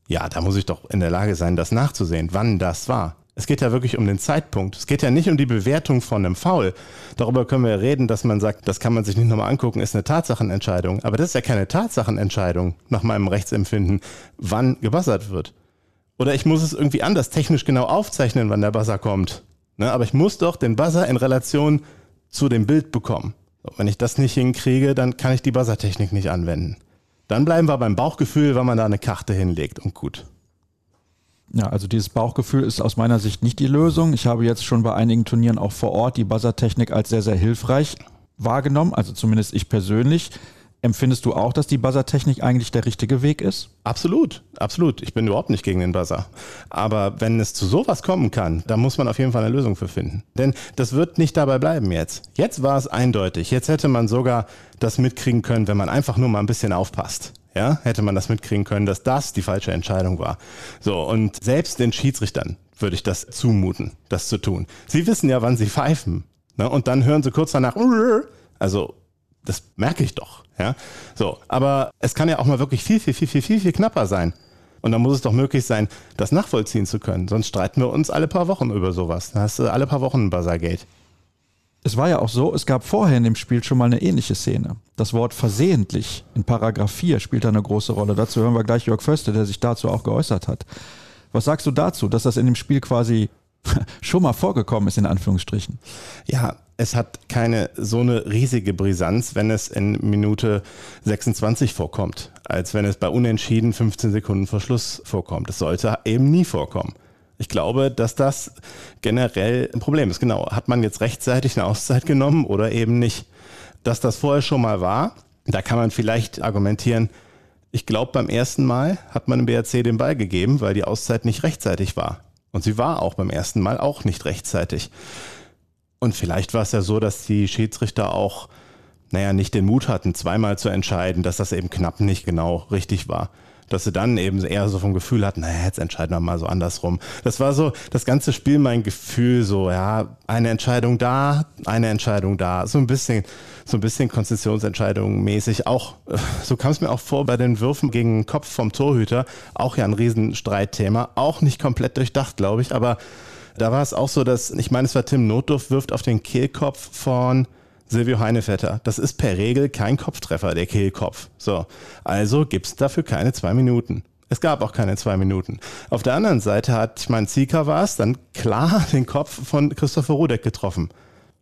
Ja, da muss ich doch in der Lage sein, das nachzusehen, wann das war. Es geht ja wirklich um den Zeitpunkt. Es geht ja nicht um die Bewertung von einem Foul. Darüber können wir reden, dass man sagt, das kann man sich nicht nochmal angucken, ist eine Tatsachenentscheidung. Aber das ist ja keine Tatsachenentscheidung nach meinem Rechtsempfinden, wann gebassert wird. Oder ich muss es irgendwie anders technisch genau aufzeichnen, wann der Buzzer kommt. Ne? Aber ich muss doch den Buzzer in Relation zu dem Bild bekommen. Und wenn ich das nicht hinkriege, dann kann ich die Buzzertechnik nicht anwenden. Dann bleiben wir beim Bauchgefühl, wenn man da eine Karte hinlegt und gut. Ja, also dieses Bauchgefühl ist aus meiner Sicht nicht die Lösung. Ich habe jetzt schon bei einigen Turnieren auch vor Ort die Buzzertechnik als sehr, sehr hilfreich wahrgenommen, also zumindest ich persönlich. Empfindest du auch, dass die Buzzertechnik eigentlich der richtige Weg ist? Absolut, absolut. Ich bin überhaupt nicht gegen den Buzzer. Aber wenn es zu sowas kommen kann, da muss man auf jeden Fall eine Lösung für finden. Denn das wird nicht dabei bleiben jetzt. Jetzt war es eindeutig. Jetzt hätte man sogar das mitkriegen können, wenn man einfach nur mal ein bisschen aufpasst. Ja, hätte man das mitkriegen können, dass das die falsche Entscheidung war. So, und selbst den Schiedsrichtern würde ich das zumuten, das zu tun. Sie wissen ja, wann sie pfeifen. Ne? Und dann hören sie kurz danach, also das merke ich doch. Ja? So, aber es kann ja auch mal wirklich viel, viel, viel, viel, viel, viel knapper sein. Und dann muss es doch möglich sein, das nachvollziehen zu können. Sonst streiten wir uns alle paar Wochen über sowas. Dann hast du alle paar Wochen ein Buzzergate. Es war ja auch so, es gab vorher in dem Spiel schon mal eine ähnliche Szene. Das Wort versehentlich in Paragraph 4 spielt da eine große Rolle. Dazu hören wir gleich Jörg Förster, der sich dazu auch geäußert hat. Was sagst du dazu, dass das in dem Spiel quasi schon mal vorgekommen ist, in Anführungsstrichen? Ja, es hat keine so eine riesige Brisanz, wenn es in Minute 26 vorkommt, als wenn es bei Unentschieden 15 Sekunden vor Schluss vorkommt. Das sollte eben nie vorkommen. Ich glaube, dass das generell ein Problem ist. Genau. Hat man jetzt rechtzeitig eine Auszeit genommen oder eben nicht? Dass das vorher schon mal war, da kann man vielleicht argumentieren, ich glaube, beim ersten Mal hat man im BRC den Ball gegeben, weil die Auszeit nicht rechtzeitig war. Und sie war auch beim ersten Mal auch nicht rechtzeitig. Und vielleicht war es ja so, dass die Schiedsrichter auch, naja, nicht den Mut hatten, zweimal zu entscheiden, dass das eben knapp nicht genau richtig war. Dass sie dann eben eher so vom Gefühl hatten, naja, jetzt entscheiden wir mal so andersrum. Das war so das ganze Spiel mein Gefühl, so, ja, eine Entscheidung da, eine Entscheidung da. So ein bisschen, so ein bisschen Konzessionsentscheidung mäßig. Auch, so kam es mir auch vor bei den Würfen gegen den Kopf vom Torhüter. Auch ja ein Riesenstreitthema. Auch nicht komplett durchdacht, glaube ich, aber da war es auch so, dass, ich meine, es war Tim Notdurf, wirft auf den Kehlkopf von Silvio Heinevetter. Das ist per Regel kein Kopftreffer, der Kehlkopf. So, also gibt es dafür keine zwei Minuten. Es gab auch keine zwei Minuten. Auf der anderen Seite hat, ich meine, Zika war es, dann klar den Kopf von Christopher Rudek getroffen.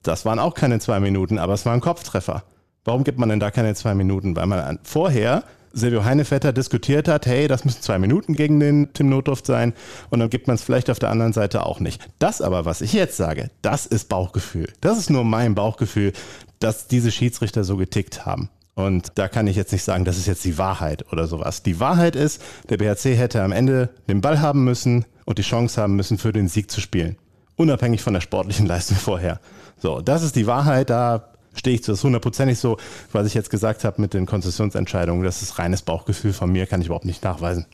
Das waren auch keine zwei Minuten, aber es war ein Kopftreffer. Warum gibt man denn da keine zwei Minuten? Weil man vorher Silvio Heinevetter diskutiert hat, hey, das müssen zwei Minuten gegen den Tim Notdurft sein und dann gibt man es vielleicht auf der anderen Seite auch nicht. Das aber, was ich jetzt sage, das ist Bauchgefühl. Das ist nur mein Bauchgefühl, dass diese Schiedsrichter so getickt haben. Und da kann ich jetzt nicht sagen, das ist jetzt die Wahrheit oder sowas. Die Wahrheit ist, der BHC hätte am Ende den Ball haben müssen und die Chance haben müssen, für den Sieg zu spielen. Unabhängig von der sportlichen Leistung vorher. So, das ist die Wahrheit. Da stehe ich zu. Das hundertprozentig so, was ich jetzt gesagt habe mit den Konzessionsentscheidungen. Das ist reines Bauchgefühl von mir, kann ich überhaupt nicht nachweisen.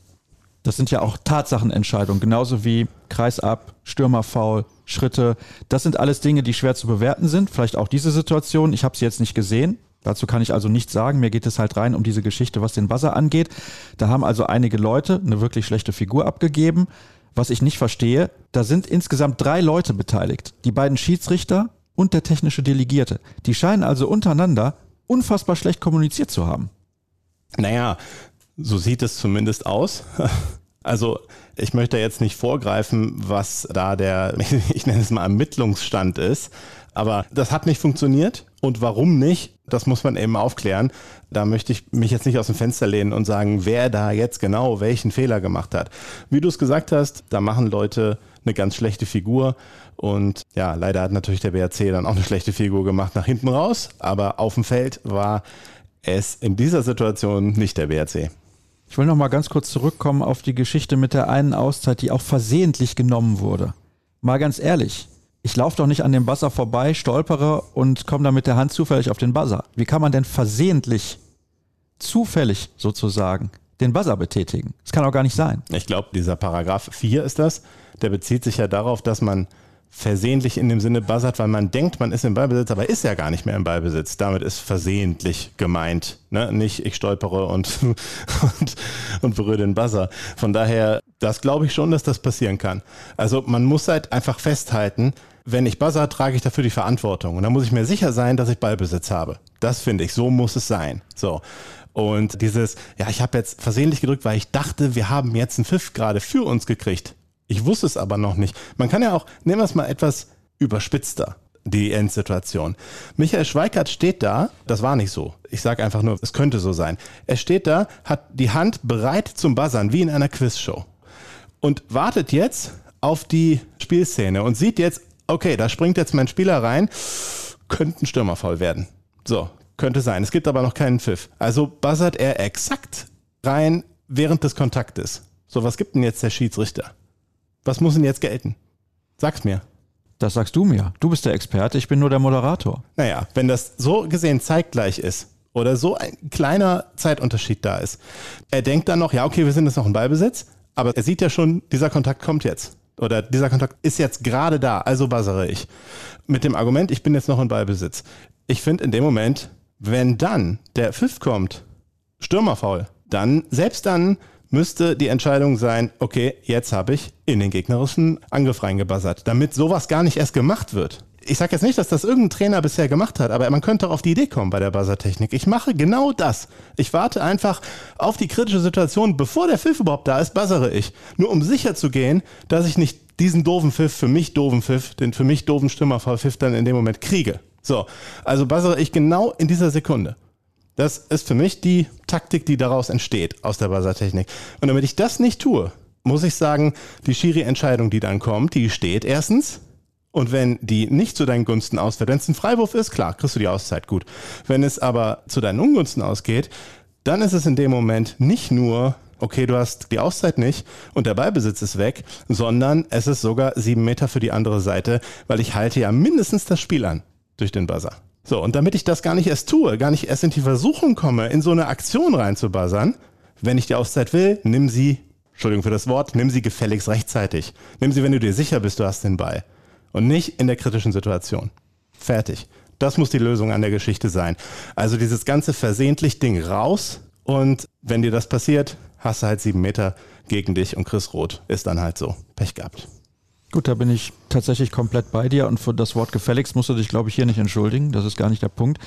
Das sind ja auch Tatsachenentscheidungen, genauso wie Kreisab, Stürmerfaul, Schritte. Das sind alles Dinge, die schwer zu bewerten sind. Vielleicht auch diese Situation. Ich habe sie jetzt nicht gesehen. Dazu kann ich also nichts sagen. Mir geht es halt rein um diese Geschichte, was den Buzzer angeht. Da haben also einige Leute eine wirklich schlechte Figur abgegeben. Was ich nicht verstehe, da sind insgesamt drei Leute beteiligt. Die beiden Schiedsrichter, und der technische Delegierte. Die scheinen also untereinander unfassbar schlecht kommuniziert zu haben. Naja, so sieht es zumindest aus. Also ich möchte jetzt nicht vorgreifen, was da der, ich nenne es mal Ermittlungsstand ist, aber das hat nicht funktioniert und warum nicht, das muss man eben aufklären. Da möchte ich mich jetzt nicht aus dem Fenster lehnen und sagen, wer da jetzt genau welchen Fehler gemacht hat. Wie du es gesagt hast, da machen Leute eine ganz schlechte Figur und ja, leider hat natürlich der BRC dann auch eine schlechte Figur gemacht nach hinten raus, aber auf dem Feld war es in dieser Situation nicht der BRC. Ich will noch mal ganz kurz zurückkommen auf die Geschichte mit der einen Auszeit, die auch versehentlich genommen wurde. Mal ganz ehrlich, ich laufe doch nicht an dem Buzzer vorbei, stolpere und komme dann mit der Hand zufällig auf den Buzzer. Wie kann man denn versehentlich, zufällig sozusagen, den Buzzer betätigen? Das kann auch gar nicht sein. Ich glaube, dieser Paragraph 4 ist das. Der bezieht sich ja darauf, dass man versehentlich in dem Sinne buzzert, weil man denkt, man ist im Ballbesitz, aber ist ja gar nicht mehr im Ballbesitz. Damit ist versehentlich gemeint. Ne? Nicht ich stolpere und, und, und berühre den Buzzer. Von daher, das glaube ich schon, dass das passieren kann. Also man muss halt einfach festhalten, wenn ich buzzer, trage ich dafür die Verantwortung. Und da muss ich mir sicher sein, dass ich Ballbesitz habe. Das finde ich, so muss es sein. So. Und dieses, ja, ich habe jetzt versehentlich gedrückt, weil ich dachte, wir haben jetzt einen Pfiff gerade für uns gekriegt. Ich wusste es aber noch nicht. Man kann ja auch, nehmen wir es mal etwas überspitzter, die Endsituation. Michael Schweikart steht da, das war nicht so. Ich sage einfach nur, es könnte so sein. Er steht da, hat die Hand bereit zum Buzzern, wie in einer Quizshow. und wartet jetzt auf die Spielszene und sieht jetzt, okay, da springt jetzt mein Spieler rein, könnte ein Stürmerfall werden. So, könnte sein. Es gibt aber noch keinen Pfiff. Also buzzert er exakt rein während des Kontaktes. So, was gibt denn jetzt der Schiedsrichter? Was muss denn jetzt gelten? Sag's mir. Das sagst du mir. Du bist der Experte, ich bin nur der Moderator. Naja, wenn das so gesehen zeitgleich ist oder so ein kleiner Zeitunterschied da ist, er denkt dann noch, ja, okay, wir sind jetzt noch in Ballbesitz, aber er sieht ja schon, dieser Kontakt kommt jetzt. Oder dieser Kontakt ist jetzt gerade da, also buzzere ich. Mit dem Argument, ich bin jetzt noch in Ballbesitz. Ich finde in dem Moment, wenn dann der Pfiff kommt, Stürmerfaul, dann, selbst dann müsste die Entscheidung sein, okay, jetzt habe ich in den gegnerischen Angriff reingebuzzert, damit sowas gar nicht erst gemacht wird. Ich sage jetzt nicht, dass das irgendein Trainer bisher gemacht hat, aber man könnte auch auf die Idee kommen bei der Buzzer-Technik. Ich mache genau das. Ich warte einfach auf die kritische Situation, bevor der Pfiff überhaupt da ist, buzzere ich. Nur um sicher zu gehen, dass ich nicht diesen doofen Pfiff, für mich doofen Pfiff, den für mich doofen Stürmerfall-Pfiff dann in dem Moment kriege. So, also buzzere ich genau in dieser Sekunde. Das ist für mich die Taktik, die daraus entsteht aus der Buzzer-Technik. Und damit ich das nicht tue, muss ich sagen, die Schiri-Entscheidung, die dann kommt, die steht erstens. Und wenn die nicht zu deinen Gunsten ausfällt, wenn es ein Freiwurf ist, klar, kriegst du die Auszeit gut. Wenn es aber zu deinen Ungunsten ausgeht, dann ist es in dem Moment nicht nur, okay, du hast die Auszeit nicht und der Ballbesitz ist weg, sondern es ist sogar sieben Meter für die andere Seite, weil ich halte ja mindestens das Spiel an durch den Buzzer. So, und damit ich das gar nicht erst tue, gar nicht erst in die Versuchung komme, in so eine Aktion reinzubuzzern, wenn ich die Auszeit will, nimm sie, Entschuldigung für das Wort, nimm sie gefälligst rechtzeitig. Nimm sie, wenn du dir sicher bist, du hast den Ball. Und nicht in der kritischen Situation. Fertig. Das muss die Lösung an der Geschichte sein. Also dieses ganze versehentlich Ding raus und wenn dir das passiert, hast du halt sieben Meter gegen dich und Chris Roth ist dann halt so. Pech gehabt. Gut, da bin ich tatsächlich komplett bei dir und für das Wort gefälligst musst du dich, glaube ich, hier nicht entschuldigen. Das ist gar nicht der Punkt.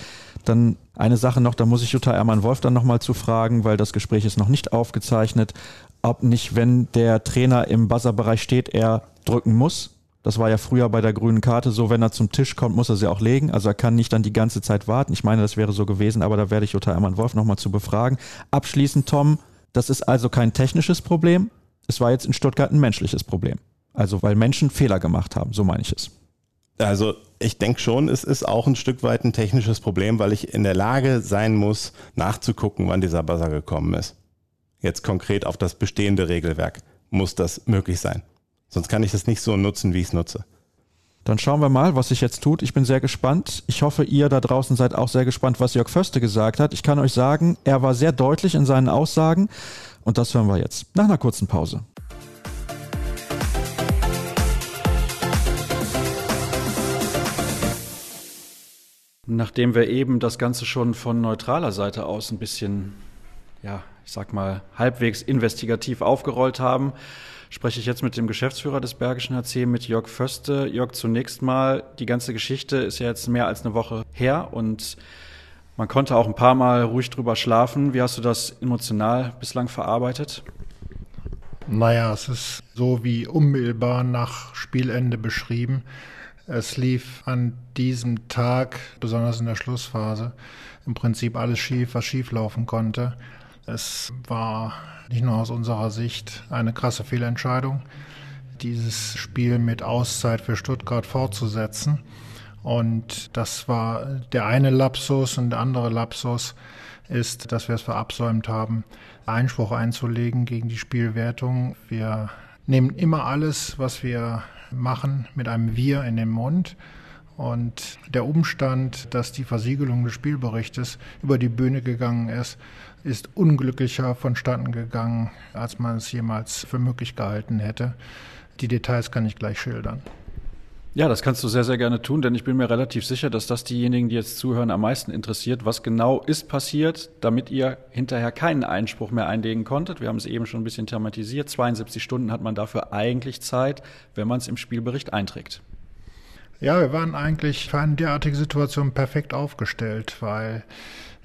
Dann eine Sache noch, da muss ich Jutta Ermann-Wolf dann nochmal zu fragen, weil das Gespräch ist noch nicht aufgezeichnet, ob nicht, wenn der Trainer im Buzzerbereich steht, er drücken muss. Das war ja früher bei der grünen Karte so, wenn er zum Tisch kommt, muss er sie auch legen. Also er kann nicht dann die ganze Zeit warten. Ich meine, das wäre so gewesen, aber da werde ich Jutta Ermann-Wolf nochmal zu befragen. Abschließend, Tom, das ist also kein technisches Problem. Es war jetzt in Stuttgart ein menschliches Problem. Also weil Menschen Fehler gemacht haben, so meine ich es. Also ich denke schon, es ist auch ein Stück weit ein technisches Problem, weil ich in der Lage sein muss, nachzugucken, wann dieser Buzzer gekommen ist. Jetzt konkret auf das bestehende Regelwerk muss das möglich sein. Sonst kann ich das nicht so nutzen, wie ich es nutze. Dann schauen wir mal, was sich jetzt tut. Ich bin sehr gespannt. Ich hoffe, ihr da draußen seid auch sehr gespannt, was Jörg Förste gesagt hat. Ich kann euch sagen, er war sehr deutlich in seinen Aussagen. Und das hören wir jetzt nach einer kurzen Pause. Nachdem wir eben das Ganze schon von neutraler Seite aus ein bisschen, ja, ich sag mal, halbwegs investigativ aufgerollt haben, spreche ich jetzt mit dem Geschäftsführer des Bergischen HC, mit Jörg Förste. Jörg, zunächst mal, die ganze Geschichte ist ja jetzt mehr als eine Woche her und man konnte auch ein paar Mal ruhig drüber schlafen. Wie hast du das emotional bislang verarbeitet? Naja, es ist so wie unmittelbar nach Spielende beschrieben. Es lief an diesem Tag, besonders in der Schlussphase, im Prinzip alles schief, was schief laufen konnte. Es war nicht nur aus unserer Sicht eine krasse Fehlentscheidung, dieses Spiel mit Auszeit für Stuttgart fortzusetzen. Und das war der eine Lapsus und der andere Lapsus ist, dass wir es verabsäumt haben, Einspruch einzulegen gegen die Spielwertung. Wir nehmen immer alles, was wir machen mit einem Wir in den Mund. Und der Umstand, dass die Versiegelung des Spielberichtes über die Bühne gegangen ist, ist unglücklicher vonstatten gegangen, als man es jemals für möglich gehalten hätte. Die Details kann ich gleich schildern. Ja, das kannst du sehr, sehr gerne tun, denn ich bin mir relativ sicher, dass das diejenigen, die jetzt zuhören, am meisten interessiert. Was genau ist passiert, damit ihr hinterher keinen Einspruch mehr einlegen konntet? Wir haben es eben schon ein bisschen thematisiert. 72 Stunden hat man dafür eigentlich Zeit, wenn man es im Spielbericht einträgt. Ja, wir waren eigentlich für eine derartige Situation perfekt aufgestellt, weil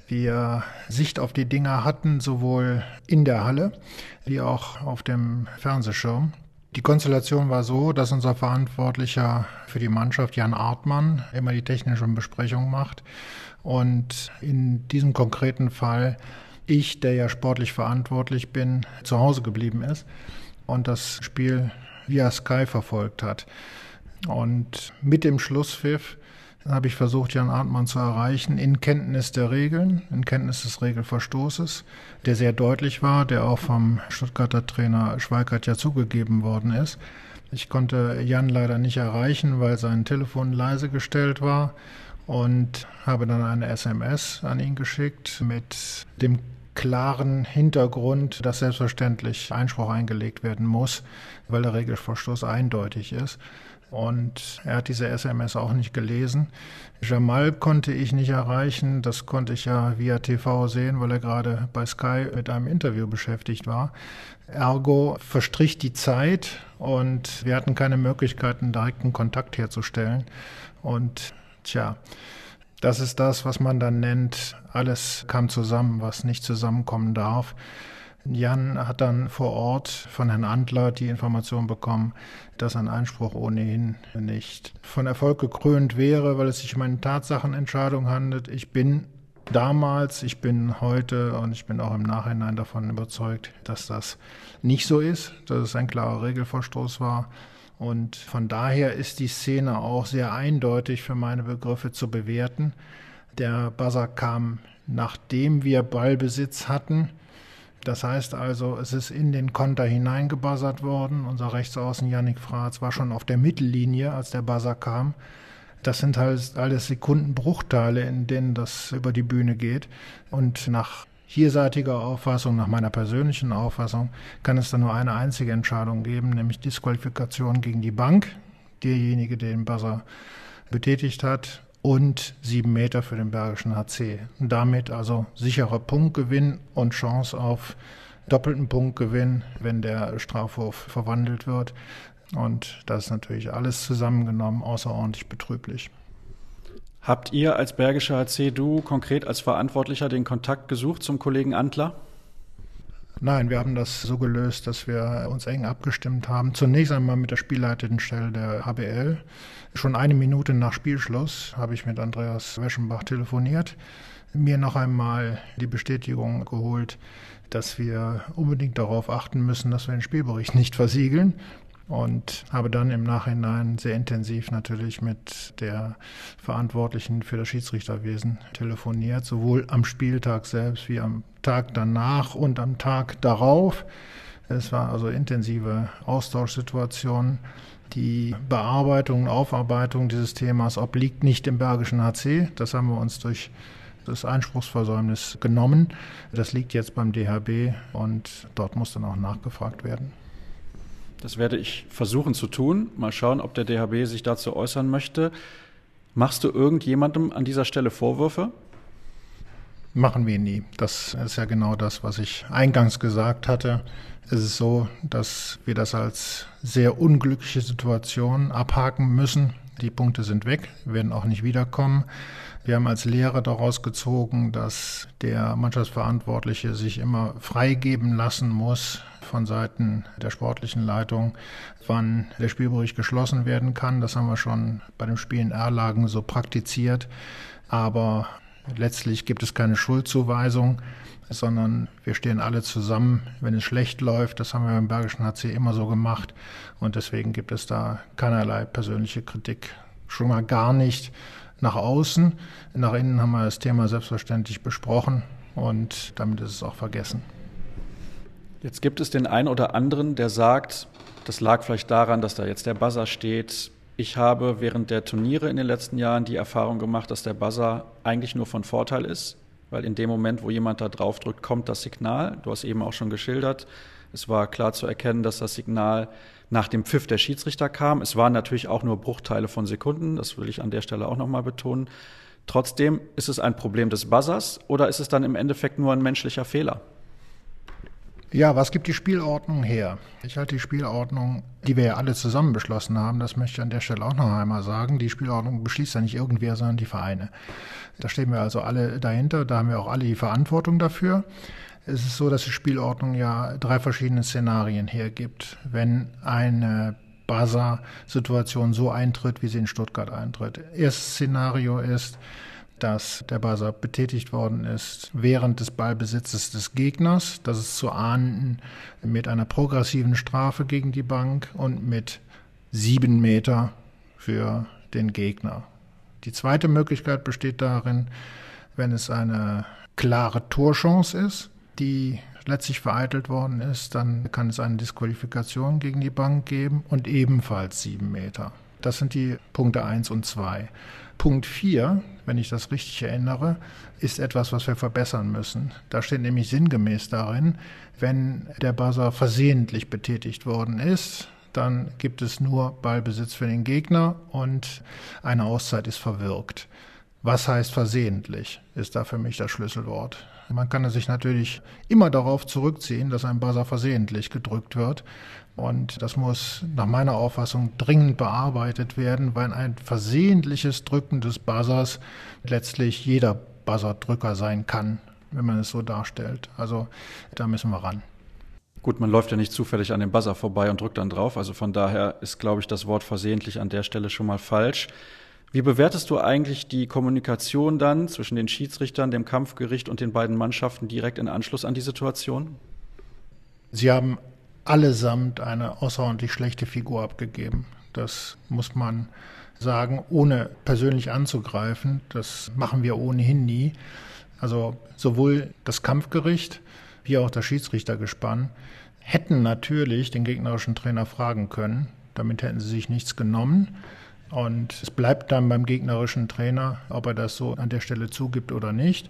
wir Sicht auf die Dinger hatten, sowohl in der Halle wie auch auf dem Fernsehschirm. Die Konstellation war so, dass unser Verantwortlicher für die Mannschaft, Jan Artmann, immer die technischen Besprechungen macht. Und in diesem konkreten Fall ich, der ja sportlich verantwortlich bin, zu Hause geblieben ist. und das Spiel via Sky verfolgt hat. Und mit dem Schlusspfiff habe ich versucht, Jan Arndt zu erreichen, in Kenntnis der Regeln, in Kenntnis des Regelverstoßes, der sehr deutlich war, der auch vom Stuttgarter Trainer Schweikert ja zugegeben worden ist. Ich konnte Jan leider nicht erreichen, weil sein Telefon leise gestellt war und habe dann eine SMS an ihn geschickt mit dem klaren Hintergrund, dass selbstverständlich Einspruch eingelegt werden muss, weil der Regelverstoß eindeutig ist. Und er hat diese SMS auch nicht gelesen. Jamal konnte ich nicht erreichen. Das konnte ich ja via TV sehen, weil er gerade bei Sky mit einem Interview beschäftigt war. Ergo verstrich die Zeit und wir hatten keine Möglichkeiten, direkten Kontakt herzustellen. Und tja, das ist das, was man dann nennt, alles kam zusammen, was nicht zusammenkommen darf. Jan hat dann vor Ort von Herrn Antler die Information bekommen, dass ein Einspruch ohnehin nicht von Erfolg gekrönt wäre, weil es sich um eine Tatsachenentscheidung handelt. Ich bin damals, ich bin heute und ich bin auch im Nachhinein davon überzeugt, dass das nicht so ist, dass es ein klarer Regelverstoß war. Und von daher ist die Szene auch sehr eindeutig für meine Begriffe zu bewerten. Der Buzzer kam, nachdem wir Ballbesitz hatten. Das heißt also, es ist in den Konter hineingebuzzert worden. Unser Rechtsaußen Yannick Fratz war schon auf der Mittellinie, als der Buzzer kam. Das sind halt alles Sekundenbruchteile, in denen das über die Bühne geht. Und nach vierseitiger Auffassung, nach meiner persönlichen Auffassung, kann es da nur eine einzige Entscheidung geben, nämlich Disqualifikation gegen die Bank, derjenige, der den Buzzer betätigt hat, und sieben Meter für den Bergischen HC. Damit also sicherer Punktgewinn und Chance auf doppelten Punktgewinn, wenn der Strafwurf verwandelt wird. Und das ist natürlich alles zusammengenommen außerordentlich betrüblich. Habt ihr als Bergischer HC, du konkret als Verantwortlicher den Kontakt gesucht zum Kollegen Antler? Nein, wir haben das so gelöst, dass wir uns eng abgestimmt haben. Zunächst einmal mit der spielleitenden Stelle der HBL. Schon eine Minute nach Spielschluss habe ich mit Andreas Weschenbach telefoniert, mir noch einmal die Bestätigung geholt, dass wir unbedingt darauf achten müssen, dass wir den Spielbericht nicht versiegeln und habe dann im Nachhinein sehr intensiv natürlich mit der Verantwortlichen für das Schiedsrichterwesen telefoniert, sowohl am Spieltag selbst wie am Tag danach und am Tag darauf. Es war also intensive Austauschsituationen. Die Bearbeitung und Aufarbeitung dieses Themas obliegt nicht dem Bergischen HC. Das haben wir uns durch das Einspruchsversäumnis genommen. Das liegt jetzt beim DHB und dort muss dann auch nachgefragt werden. Das werde ich versuchen zu tun. Mal schauen, ob der DHB sich dazu äußern möchte. Machst du irgendjemandem an dieser Stelle Vorwürfe? Machen wir nie. Das ist ja genau das, was ich eingangs gesagt hatte. Es ist so, dass wir das als sehr unglückliche Situation abhaken müssen. Die Punkte sind weg, werden auch nicht wiederkommen. Wir haben als Lehrer daraus gezogen, dass der Mannschaftsverantwortliche sich immer freigeben lassen muss, von Seiten der sportlichen Leitung, wann der Spielbericht geschlossen werden kann. Das haben wir schon bei dem Spiel in Erlagen so praktiziert. Aber letztlich gibt es keine Schuldzuweisung, sondern wir stehen alle zusammen, wenn es schlecht läuft. Das haben wir beim Bergischen HC immer so gemacht. Und deswegen gibt es da keinerlei persönliche Kritik. Schon mal gar nicht nach außen. Nach innen haben wir das Thema selbstverständlich besprochen und damit ist es auch vergessen. Jetzt gibt es den einen oder anderen, der sagt, das lag vielleicht daran, dass da jetzt der Buzzer steht. Ich habe während der Turniere in den letzten Jahren die Erfahrung gemacht, dass der Buzzer eigentlich nur von Vorteil ist, weil in dem Moment, wo jemand da drauf drückt, kommt das Signal. Du hast eben auch schon geschildert. Es war klar zu erkennen, dass das Signal nach dem Pfiff der Schiedsrichter kam. Es waren natürlich auch nur Bruchteile von Sekunden. Das will ich an der Stelle auch nochmal betonen. Trotzdem ist es ein Problem des Buzzers oder ist es dann im Endeffekt nur ein menschlicher Fehler? Ja, was gibt die Spielordnung her? Ich halte die Spielordnung, die wir ja alle zusammen beschlossen haben, das möchte ich an der Stelle auch noch einmal sagen. Die Spielordnung beschließt ja nicht irgendwer, sondern die Vereine. Da stehen wir also alle dahinter, da haben wir auch alle die Verantwortung dafür. Es ist so, dass die Spielordnung ja drei verschiedene Szenarien hergibt. Wenn eine Buzzer-Situation so eintritt, wie sie in Stuttgart eintritt. Erstes Szenario ist, dass der Buzzer betätigt worden ist während des Ballbesitzes des Gegners. Das ist zu ahnden mit einer progressiven Strafe gegen die Bank und mit sieben Meter für den Gegner. Die zweite Möglichkeit besteht darin, wenn es eine klare Torchance ist, die letztlich vereitelt worden ist, dann kann es eine Disqualifikation gegen die Bank geben und ebenfalls sieben Meter. Das sind die Punkte 1 und 2. Punkt 4, wenn ich das richtig erinnere, ist etwas, was wir verbessern müssen. Da steht nämlich sinngemäß darin, wenn der Buzzer versehentlich betätigt worden ist, dann gibt es nur Ballbesitz für den Gegner und eine Auszeit ist verwirkt. Was heißt versehentlich, ist da für mich das Schlüsselwort. Man kann sich natürlich immer darauf zurückziehen, dass ein Buzzer versehentlich gedrückt wird. Und das muss nach meiner Auffassung dringend bearbeitet werden, weil ein versehentliches Drücken des Buzzers letztlich jeder Buzzerdrücker sein kann, wenn man es so darstellt. Also da müssen wir ran. Gut, man läuft ja nicht zufällig an dem Buzzer vorbei und drückt dann drauf. Also von daher ist, glaube ich, das Wort versehentlich an der Stelle schon mal falsch. Wie bewertest du eigentlich die Kommunikation dann zwischen den Schiedsrichtern, dem Kampfgericht und den beiden Mannschaften direkt in Anschluss an die Situation? Sie haben allesamt eine außerordentlich schlechte Figur abgegeben. Das muss man sagen, ohne persönlich anzugreifen. Das machen wir ohnehin nie. Also sowohl das Kampfgericht wie auch das Schiedsrichtergespann hätten natürlich den gegnerischen Trainer fragen können. Damit hätten sie sich nichts genommen. Und es bleibt dann beim gegnerischen Trainer, ob er das so an der Stelle zugibt oder nicht.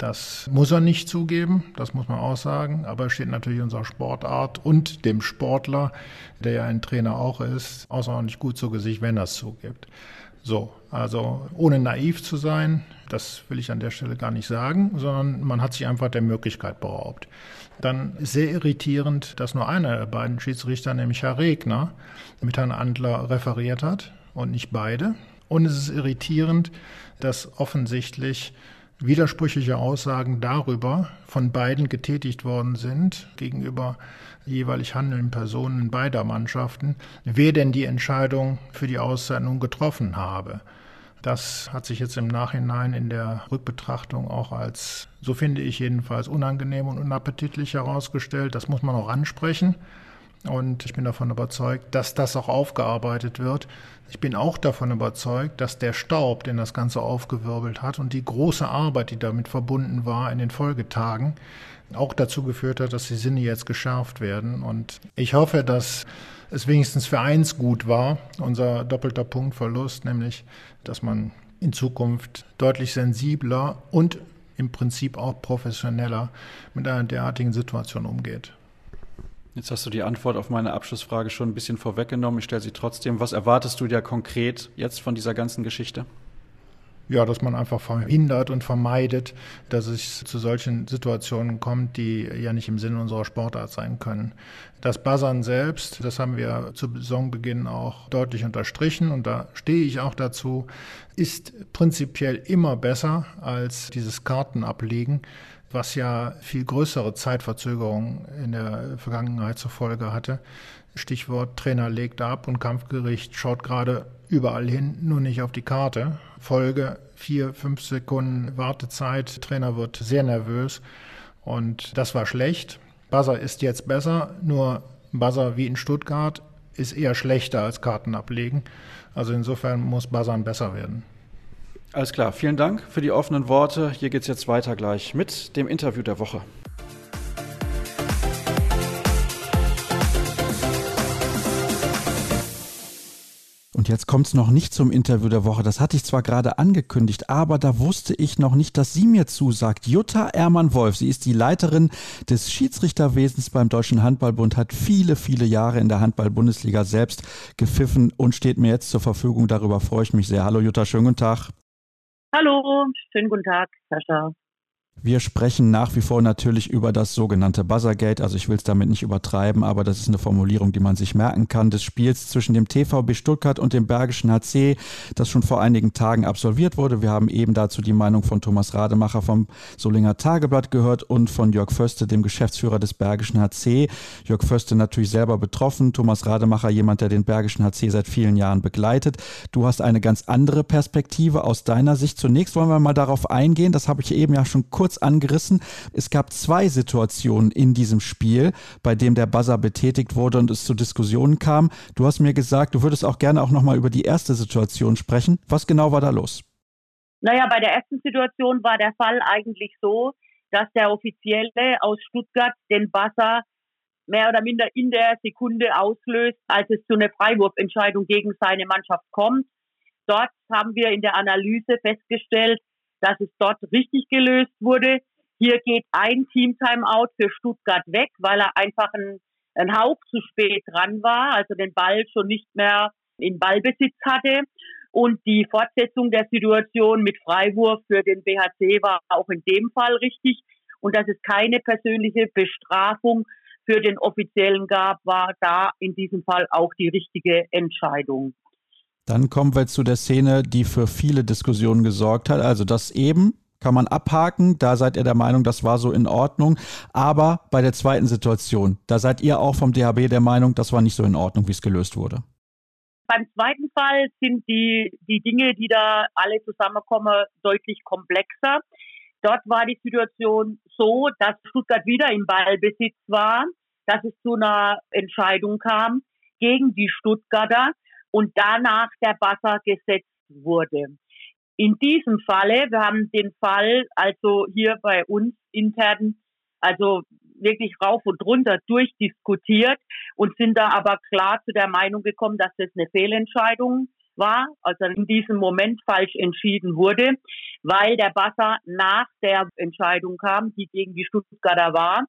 Das muss er nicht zugeben, das muss man auch sagen, aber steht natürlich unserer Sportart und dem Sportler, der ja ein Trainer auch ist, außerordentlich gut zu Gesicht, wenn er es zugibt. So, also ohne naiv zu sein, das will ich an der Stelle gar nicht sagen, sondern man hat sich einfach der Möglichkeit beraubt. Dann sehr irritierend, dass nur einer der beiden Schiedsrichter, nämlich Herr Regner, mit Herrn Andler referiert hat und nicht beide. Und es ist irritierend, dass offensichtlich widersprüchliche Aussagen darüber von beiden getätigt worden sind gegenüber jeweilig handelnden Personen beider Mannschaften, wer denn die Entscheidung für die Aussendung getroffen habe. Das hat sich jetzt im Nachhinein in der Rückbetrachtung auch als, so finde ich jedenfalls, unangenehm und unappetitlich herausgestellt. Das muss man auch ansprechen. Und ich bin davon überzeugt, dass das auch aufgearbeitet wird. Ich bin auch davon überzeugt, dass der Staub, den das Ganze aufgewirbelt hat und die große Arbeit, die damit verbunden war in den Folgetagen, auch dazu geführt hat, dass die Sinne jetzt geschärft werden. Und ich hoffe, dass es wenigstens für eins gut war, unser doppelter Punktverlust, nämlich, dass man in Zukunft deutlich sensibler und im Prinzip auch professioneller mit einer derartigen Situation umgeht. Jetzt hast du die Antwort auf meine Abschlussfrage schon ein bisschen vorweggenommen. Ich stelle sie trotzdem. Was erwartest du dir konkret jetzt von dieser ganzen Geschichte? Ja, dass man einfach verhindert und vermeidet, dass es zu solchen Situationen kommt, die ja nicht im Sinne unserer Sportart sein können. Das Buzzern selbst, das haben wir zu Saisonbeginn auch deutlich unterstrichen und da stehe ich auch dazu, ist prinzipiell immer besser als dieses Kartenablegen was ja viel größere Zeitverzögerungen in der Vergangenheit zur Folge hatte. Stichwort Trainer legt ab und Kampfgericht schaut gerade überall hin, nur nicht auf die Karte. Folge vier, fünf Sekunden Wartezeit, Trainer wird sehr nervös und das war schlecht. Buzzer ist jetzt besser, nur Buzzer wie in Stuttgart ist eher schlechter als Karten ablegen. Also insofern muss Buzzern besser werden. Alles klar, vielen Dank für die offenen Worte. Hier geht es jetzt weiter gleich mit dem Interview der Woche. Und jetzt kommt es noch nicht zum Interview der Woche. Das hatte ich zwar gerade angekündigt, aber da wusste ich noch nicht, dass sie mir zusagt. Jutta Ermann-Wolf, sie ist die Leiterin des Schiedsrichterwesens beim Deutschen Handballbund, hat viele, viele Jahre in der Handball-Bundesliga selbst gepfiffen und steht mir jetzt zur Verfügung. Darüber freue ich mich sehr. Hallo Jutta, schönen guten Tag. Hallo, schönen guten Tag, Sascha. Wir sprechen nach wie vor natürlich über das sogenannte Buzzergate. Also ich will es damit nicht übertreiben, aber das ist eine Formulierung, die man sich merken kann, des Spiels zwischen dem TVB Stuttgart und dem Bergischen HC, das schon vor einigen Tagen absolviert wurde. Wir haben eben dazu die Meinung von Thomas Rademacher vom Solinger Tageblatt gehört und von Jörg Förste, dem Geschäftsführer des Bergischen HC. Jörg Förste natürlich selber betroffen, Thomas Rademacher jemand, der den Bergischen HC seit vielen Jahren begleitet. Du hast eine ganz andere Perspektive aus deiner Sicht. Zunächst wollen wir mal darauf eingehen, das habe ich eben ja schon kurz kurz angerissen. Es gab zwei Situationen in diesem Spiel, bei dem der Buzzer betätigt wurde und es zu Diskussionen kam. Du hast mir gesagt, du würdest auch gerne auch nochmal über die erste Situation sprechen. Was genau war da los? Naja, bei der ersten Situation war der Fall eigentlich so, dass der Offizielle aus Stuttgart den Buzzer mehr oder minder in der Sekunde auslöst, als es zu einer Freiwurfentscheidung gegen seine Mannschaft kommt. Dort haben wir in der Analyse festgestellt, dass es dort richtig gelöst wurde. Hier geht ein Team-Timeout für Stuttgart weg, weil er einfach ein, ein Hauch zu spät dran war, also den Ball schon nicht mehr in Ballbesitz hatte. Und die Fortsetzung der Situation mit Freiwurf für den BHC war auch in dem Fall richtig. Und dass es keine persönliche Bestrafung für den Offiziellen gab, war da in diesem Fall auch die richtige Entscheidung. Dann kommen wir zu der Szene, die für viele Diskussionen gesorgt hat. Also das eben kann man abhaken. Da seid ihr der Meinung, das war so in Ordnung. Aber bei der zweiten Situation, da seid ihr auch vom DHB der Meinung, das war nicht so in Ordnung, wie es gelöst wurde. Beim zweiten Fall sind die, die Dinge, die da alle zusammenkommen, deutlich komplexer. Dort war die Situation so, dass Stuttgart wieder im Ballbesitz war, dass es zu einer Entscheidung kam gegen die Stuttgarter und danach der Buzzer gesetzt wurde. In diesem Falle, wir haben den Fall also hier bei uns intern, also wirklich rauf und runter durchdiskutiert und sind da aber klar zu der Meinung gekommen, dass das eine Fehlentscheidung war, also in diesem Moment falsch entschieden wurde, weil der Buzzer nach der Entscheidung kam, die gegen die Stuttgarter war.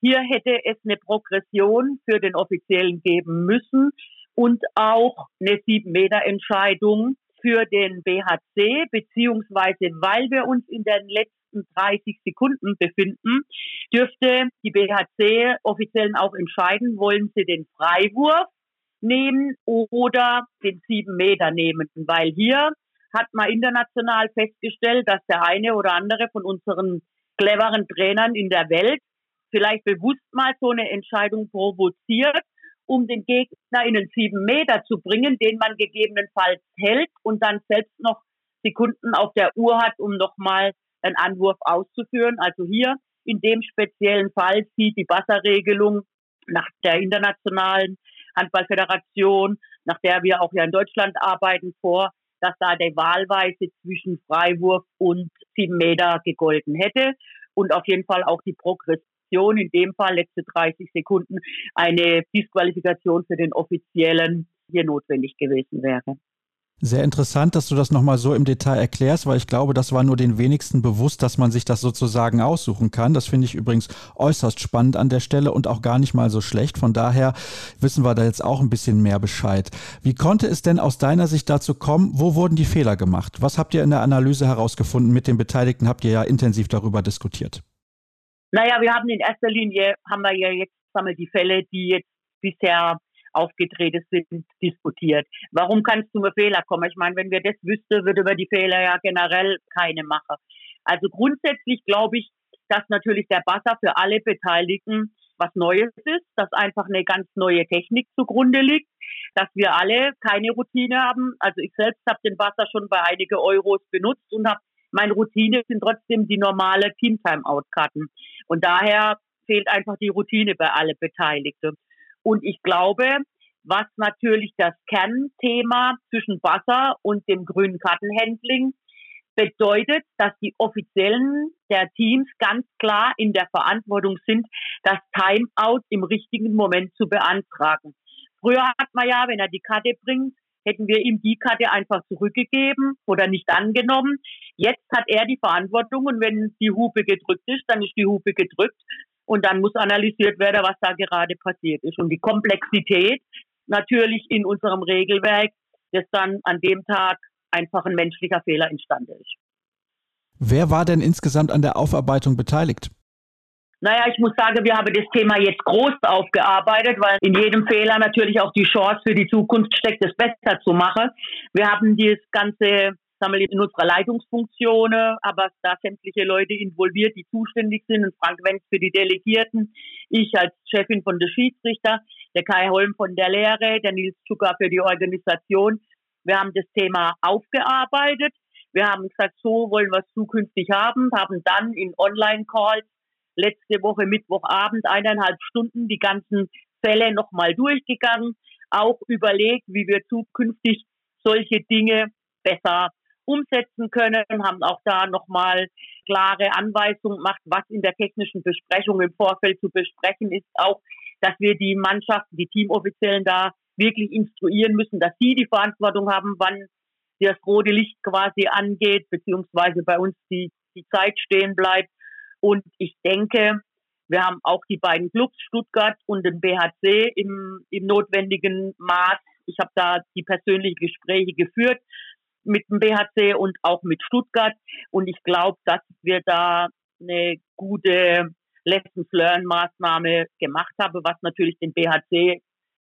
Hier hätte es eine Progression für den Offiziellen geben müssen, und auch eine Sieben-Meter-Entscheidung für den BHC, beziehungsweise weil wir uns in den letzten 30 Sekunden befinden, dürfte die BHC Offiziellen auch entscheiden, wollen sie den Freiwurf nehmen oder den sieben Meter nehmen, weil hier hat man international festgestellt, dass der eine oder andere von unseren cleveren Trainern in der Welt vielleicht bewusst mal so eine Entscheidung provoziert um den Gegner in den sieben Meter zu bringen, den man gegebenenfalls hält und dann selbst noch Sekunden auf der Uhr hat, um nochmal einen Anwurf auszuführen. Also hier in dem speziellen Fall sieht die Wasserregelung nach der internationalen Handballföderation, nach der wir auch ja in Deutschland arbeiten, vor, dass da der Wahlweise zwischen Freiwurf und sieben Meter gegolten hätte und auf jeden Fall auch die Progression Disqualifikation, in dem Fall letzte 30 Sekunden, eine Disqualifikation für den Offiziellen hier notwendig gewesen wäre. Sehr interessant, dass du das nochmal so im Detail erklärst, weil ich glaube, das war nur den wenigsten bewusst, dass man sich das sozusagen aussuchen kann. Das finde ich übrigens äußerst spannend an der Stelle und auch gar nicht mal so schlecht. Von daher wissen wir da jetzt auch ein bisschen mehr Bescheid. Wie konnte es denn aus deiner Sicht dazu kommen? Wo wurden die Fehler gemacht? Was habt ihr in der Analyse herausgefunden? Mit den Beteiligten habt ihr ja intensiv darüber diskutiert. Naja, wir haben in erster Linie, haben wir ja jetzt sagen wir, die Fälle, die jetzt bisher aufgetreten sind, diskutiert. Warum kann es zu einem Fehler kommen? Ich meine, wenn wir das wüssten, würde wir die Fehler ja generell keine machen. Also grundsätzlich glaube ich, dass natürlich der Buzzer für alle Beteiligten was Neues ist, dass einfach eine ganz neue Technik zugrunde liegt, dass wir alle keine Routine haben. Also ich selbst habe den Buzzer schon bei einige Euros benutzt und habe meine Routine sind trotzdem die normale Team-Timeout-Karten. Und daher fehlt einfach die Routine bei alle Beteiligten. Und ich glaube, was natürlich das Kernthema zwischen Wasser und dem grünen Kartenhandling bedeutet, dass die Offiziellen der Teams ganz klar in der Verantwortung sind, das Timeout im richtigen Moment zu beantragen. Früher hat man ja, wenn er die Karte bringt, hätten wir ihm die Karte einfach zurückgegeben oder nicht angenommen. Jetzt hat er die Verantwortung und wenn die Hupe gedrückt ist, dann ist die Hupe gedrückt und dann muss analysiert werden, was da gerade passiert ist. Und die Komplexität natürlich in unserem Regelwerk, dass dann an dem Tag einfach ein menschlicher Fehler entstanden ist. Wer war denn insgesamt an der Aufarbeitung beteiligt? Naja, ich muss sagen, wir haben das Thema jetzt groß aufgearbeitet, weil in jedem Fehler natürlich auch die Chance für die Zukunft steckt, es besser zu machen. Wir haben das Ganze wir, in unserer Leitungsfunktion, aber da sämtliche Leute involviert, die zuständig sind. Und Frank Wenz für die Delegierten, ich als Chefin von der Schiedsrichter, der Kai Holm von der Lehre, der Nils Zucker für die Organisation. Wir haben das Thema aufgearbeitet. Wir haben gesagt, so wollen wir es zukünftig haben, haben dann in Online-Calls letzte Woche Mittwochabend eineinhalb Stunden die ganzen Fälle nochmal durchgegangen, auch überlegt, wie wir zukünftig solche Dinge besser umsetzen können, haben auch da nochmal klare Anweisungen gemacht, was in der technischen Besprechung im Vorfeld zu besprechen ist, auch, dass wir die Mannschaften, die Teamoffiziellen da wirklich instruieren müssen, dass sie die Verantwortung haben, wann das rote Licht quasi angeht, beziehungsweise bei uns die, die Zeit stehen bleibt. Und ich denke, wir haben auch die beiden Clubs, Stuttgart und den BHC, im, im notwendigen Maß. Ich habe da die persönlichen Gespräche geführt mit dem BHC und auch mit Stuttgart. Und ich glaube, dass wir da eine gute Lessons Learn Maßnahme gemacht haben, was natürlich den BHC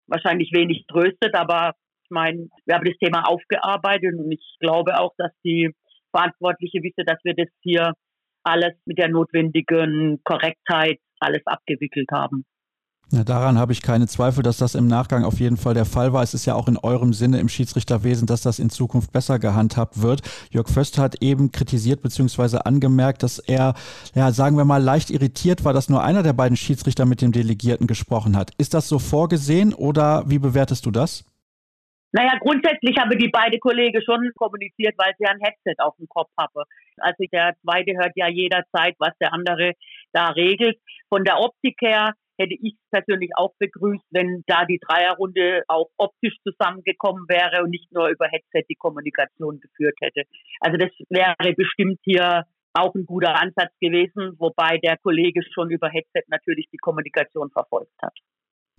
wahrscheinlich wenig tröstet. Aber ich meine, wir haben das Thema aufgearbeitet und ich glaube auch, dass die Verantwortliche wissen, dass wir das hier alles mit der notwendigen Korrektheit alles abgewickelt haben. Ja, daran habe ich keine Zweifel, dass das im Nachgang auf jeden Fall der Fall war. Es ist ja auch in eurem Sinne im Schiedsrichterwesen, dass das in Zukunft besser gehandhabt wird. Jörg Föster hat eben kritisiert bzw. angemerkt, dass er, ja, sagen wir mal, leicht irritiert war, dass nur einer der beiden Schiedsrichter mit dem Delegierten gesprochen hat. Ist das so vorgesehen oder wie bewertest du das? Naja, grundsätzlich habe die beide Kollegen schon kommuniziert, weil sie ein Headset auf dem Kopf haben. Also der zweite hört ja jederzeit, was der andere da regelt. Von der Optik her hätte ich persönlich auch begrüßt, wenn da die Dreierrunde auch optisch zusammengekommen wäre und nicht nur über Headset die Kommunikation geführt hätte. Also das wäre bestimmt hier auch ein guter Ansatz gewesen, wobei der Kollege schon über Headset natürlich die Kommunikation verfolgt hat.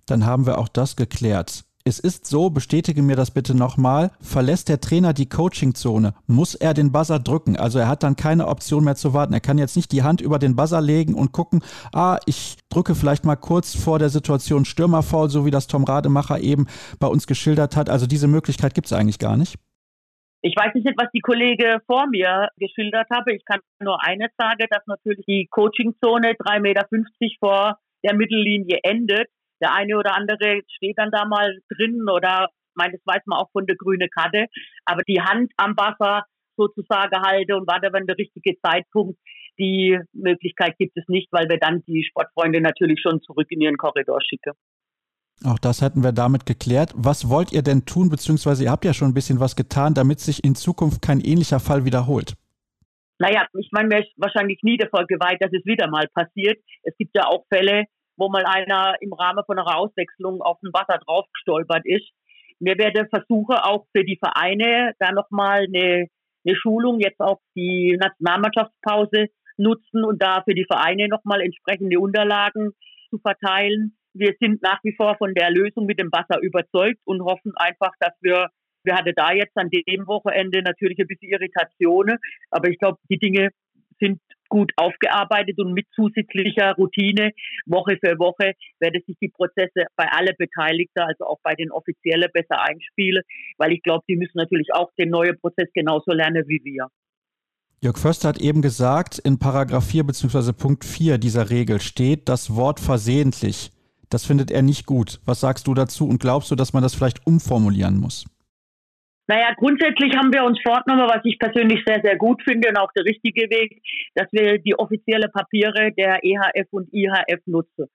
Dann haben wir auch das geklärt. Es ist so, bestätige mir das bitte nochmal, verlässt der Trainer die Coachingzone, muss er den Buzzer drücken. Also er hat dann keine Option mehr zu warten. Er kann jetzt nicht die Hand über den Buzzer legen und gucken, ah, ich drücke vielleicht mal kurz vor der Situation Stürmerfaul, so wie das Tom Rademacher eben bei uns geschildert hat. Also diese Möglichkeit gibt es eigentlich gar nicht. Ich weiß nicht, was die Kollege vor mir geschildert habe. Ich kann nur eines sagen, dass natürlich die Coachingzone 3,50 Meter vor der Mittellinie endet der eine oder andere steht dann da mal drin oder, ich meine, das weiß man auch von der grünen Karte, aber die Hand am Buffer sozusagen halte und warte, wenn der richtige Zeitpunkt, die Möglichkeit gibt es nicht, weil wir dann die Sportfreunde natürlich schon zurück in ihren Korridor schicken. Auch das hätten wir damit geklärt. Was wollt ihr denn tun, beziehungsweise ihr habt ja schon ein bisschen was getan, damit sich in Zukunft kein ähnlicher Fall wiederholt? Naja, ich meine, mir ist wahrscheinlich nie davor geweiht, dass es wieder mal passiert. Es gibt ja auch Fälle, wo mal einer im Rahmen von einer Auswechslung auf dem Wasser draufgestolpert ist. Wir werden versuchen, auch für die Vereine da nochmal eine, eine Schulung jetzt auf die Nationalmannschaftspause nutzen und da für die Vereine nochmal entsprechende Unterlagen zu verteilen. Wir sind nach wie vor von der Lösung mit dem Wasser überzeugt und hoffen einfach, dass wir wir hatten da jetzt an dem Wochenende natürlich ein bisschen Irritationen, aber ich glaube, die Dinge sind gut aufgearbeitet und mit zusätzlicher Routine Woche für Woche werden sich die Prozesse bei alle Beteiligten, also auch bei den Offiziellen, besser einspielen, weil ich glaube, die müssen natürlich auch den neuen Prozess genauso lernen wie wir. Jörg Förster hat eben gesagt, in Paragraph 4 bzw. Punkt 4 dieser Regel steht das Wort versehentlich. Das findet er nicht gut. Was sagst du dazu und glaubst du, dass man das vielleicht umformulieren muss? Naja, grundsätzlich haben wir uns vorgenommen, was ich persönlich sehr, sehr gut finde und auch der richtige Weg, dass wir die offizielle Papiere der EHF und IHF nutzen.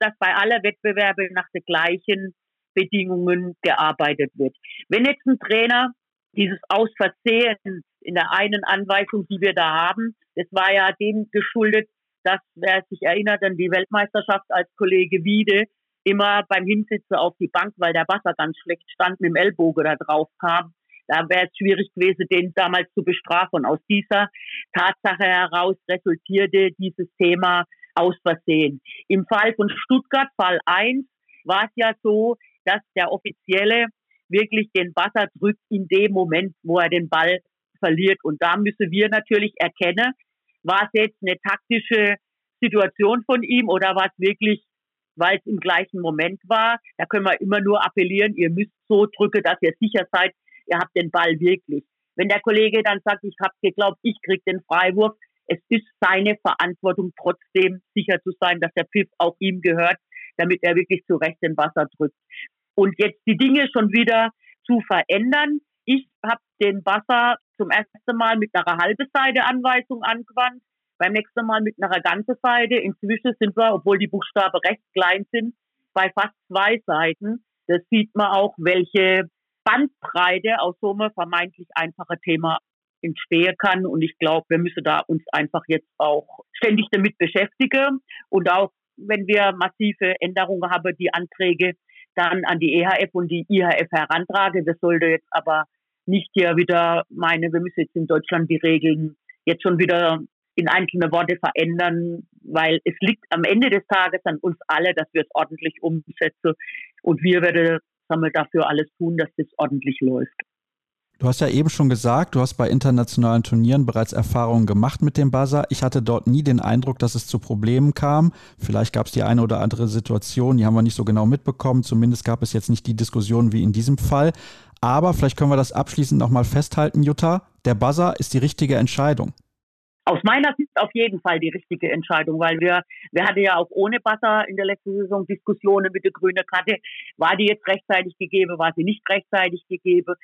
Dass bei aller Wettbewerbe nach den gleichen Bedingungen gearbeitet wird. Wenn jetzt ein Trainer dieses Aus Versehen in der einen Anweisung, die wir da haben, das war ja dem geschuldet, dass, wer sich erinnert an die Weltmeisterschaft als Kollege Wiede, immer beim Hinsitzen auf die Bank, weil der Wasser ganz schlecht stand, mit dem Ellbogen da drauf kam, da wäre es schwierig gewesen, den damals zu bestrafen. Aus dieser Tatsache heraus resultierte dieses Thema aus Versehen. Im Fall von Stuttgart, Fall 1, war es ja so, dass der Offizielle wirklich den Wasser drückt in dem Moment, wo er den Ball verliert. Und da müssen wir natürlich erkennen, war es jetzt eine taktische Situation von ihm oder war es wirklich, weil es im gleichen Moment war? Da können wir immer nur appellieren, ihr müsst so drücken, dass ihr sicher seid, ihr habt den Ball wirklich. Wenn der Kollege dann sagt, ich habe geglaubt, ich krieg den Freiwurf, es ist seine Verantwortung, trotzdem sicher zu sein, dass der Pfiff auch ihm gehört, damit er wirklich zu Recht den Wasser drückt. Und jetzt die Dinge schon wieder zu verändern. Ich habe den Wasser zum ersten Mal mit einer halben Seite Anweisung angewandt, beim nächsten Mal mit einer ganzen Seite. Inzwischen sind wir, obwohl die Buchstaben recht klein sind, bei fast zwei Seiten. Das sieht man auch, welche Bandbreite aus so einem vermeintlich einfachen Thema entstehen kann. Und ich glaube, wir müssen da uns einfach jetzt auch ständig damit beschäftigen und auch wenn wir massive Änderungen haben, die Anträge dann an die EHF und die IHF herantragen. Das sollte jetzt aber nicht hier wieder meine, wir müssen jetzt in Deutschland die Regeln jetzt schon wieder in einzelne Worte verändern, weil es liegt am Ende des Tages an uns alle, dass wir es ordentlich umsetzen und wir werden sagen wir, dafür alles tun, dass das ordentlich läuft. Du hast ja eben schon gesagt, du hast bei internationalen Turnieren bereits Erfahrungen gemacht mit dem Buzzer. Ich hatte dort nie den Eindruck, dass es zu Problemen kam. Vielleicht gab es die eine oder andere Situation, die haben wir nicht so genau mitbekommen. Zumindest gab es jetzt nicht die Diskussion wie in diesem Fall. Aber vielleicht können wir das abschließend nochmal festhalten, Jutta. Der Buzzer ist die richtige Entscheidung. Aus meiner Sicht auf jeden Fall die richtige Entscheidung, weil wir, wir hatten ja auch ohne Buzzer in der letzten Saison Diskussionen mit der grünen Karte. War die jetzt rechtzeitig gegeben, war sie nicht rechtzeitig gegeben?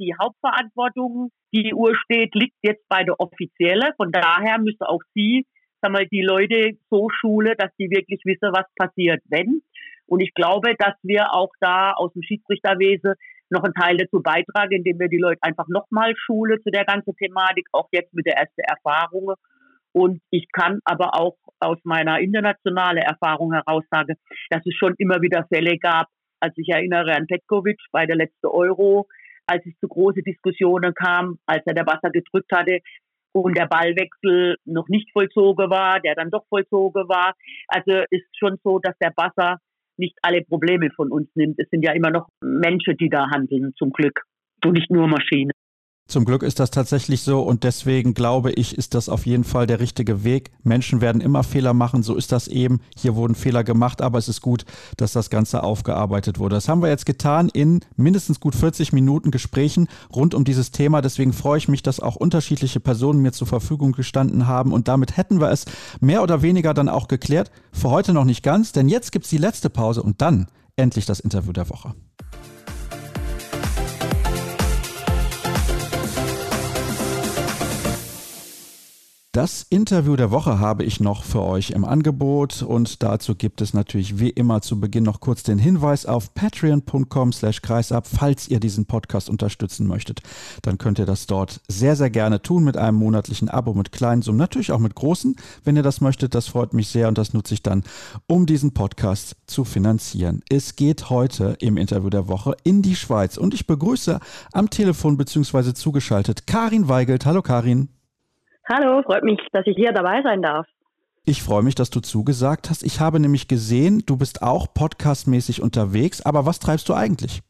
die Hauptverantwortung, die Uhr steht, liegt jetzt bei der Offizielle. Von daher müsste auch sie, sagen wir, die Leute so schule, dass sie wirklich wissen, was passiert, wenn. Und ich glaube, dass wir auch da aus dem Schiedsrichterwesen noch einen Teil dazu beitragen, indem wir die Leute einfach nochmal schule zu der ganzen Thematik, auch jetzt mit der ersten Erfahrung. Und ich kann aber auch aus meiner internationalen Erfahrung heraus sagen, dass es schon immer wieder Fälle gab, als ich erinnere an Petkovic bei der letzten Euro, als es zu große Diskussionen kam, als er der Wasser gedrückt hatte und der Ballwechsel noch nicht vollzogen war, der dann doch vollzogen war. Also ist schon so, dass der Wasser nicht alle Probleme von uns nimmt. Es sind ja immer noch Menschen, die da handeln, zum Glück. Und nicht nur Maschinen. Zum Glück ist das tatsächlich so und deswegen glaube ich, ist das auf jeden Fall der richtige Weg. Menschen werden immer Fehler machen, so ist das eben. Hier wurden Fehler gemacht, aber es ist gut, dass das Ganze aufgearbeitet wurde. Das haben wir jetzt getan in mindestens gut 40 Minuten Gesprächen rund um dieses Thema. Deswegen freue ich mich, dass auch unterschiedliche Personen mir zur Verfügung gestanden haben und damit hätten wir es mehr oder weniger dann auch geklärt. Für heute noch nicht ganz, denn jetzt gibt es die letzte Pause und dann endlich das Interview der Woche. Das Interview der Woche habe ich noch für euch im Angebot und dazu gibt es natürlich wie immer zu Beginn noch kurz den Hinweis auf patreon.com slash kreisab. Falls ihr diesen Podcast unterstützen möchtet, dann könnt ihr das dort sehr, sehr gerne tun mit einem monatlichen Abo mit kleinen Summen, natürlich auch mit großen, wenn ihr das möchtet. Das freut mich sehr und das nutze ich dann, um diesen Podcast zu finanzieren. Es geht heute im Interview der Woche in die Schweiz und ich begrüße am Telefon bzw. zugeschaltet Karin Weigelt. Hallo Karin. Hallo, freut mich, dass ich hier dabei sein darf. Ich freue mich, dass du zugesagt hast. Ich habe nämlich gesehen, du bist auch podcastmäßig unterwegs, aber was treibst du eigentlich?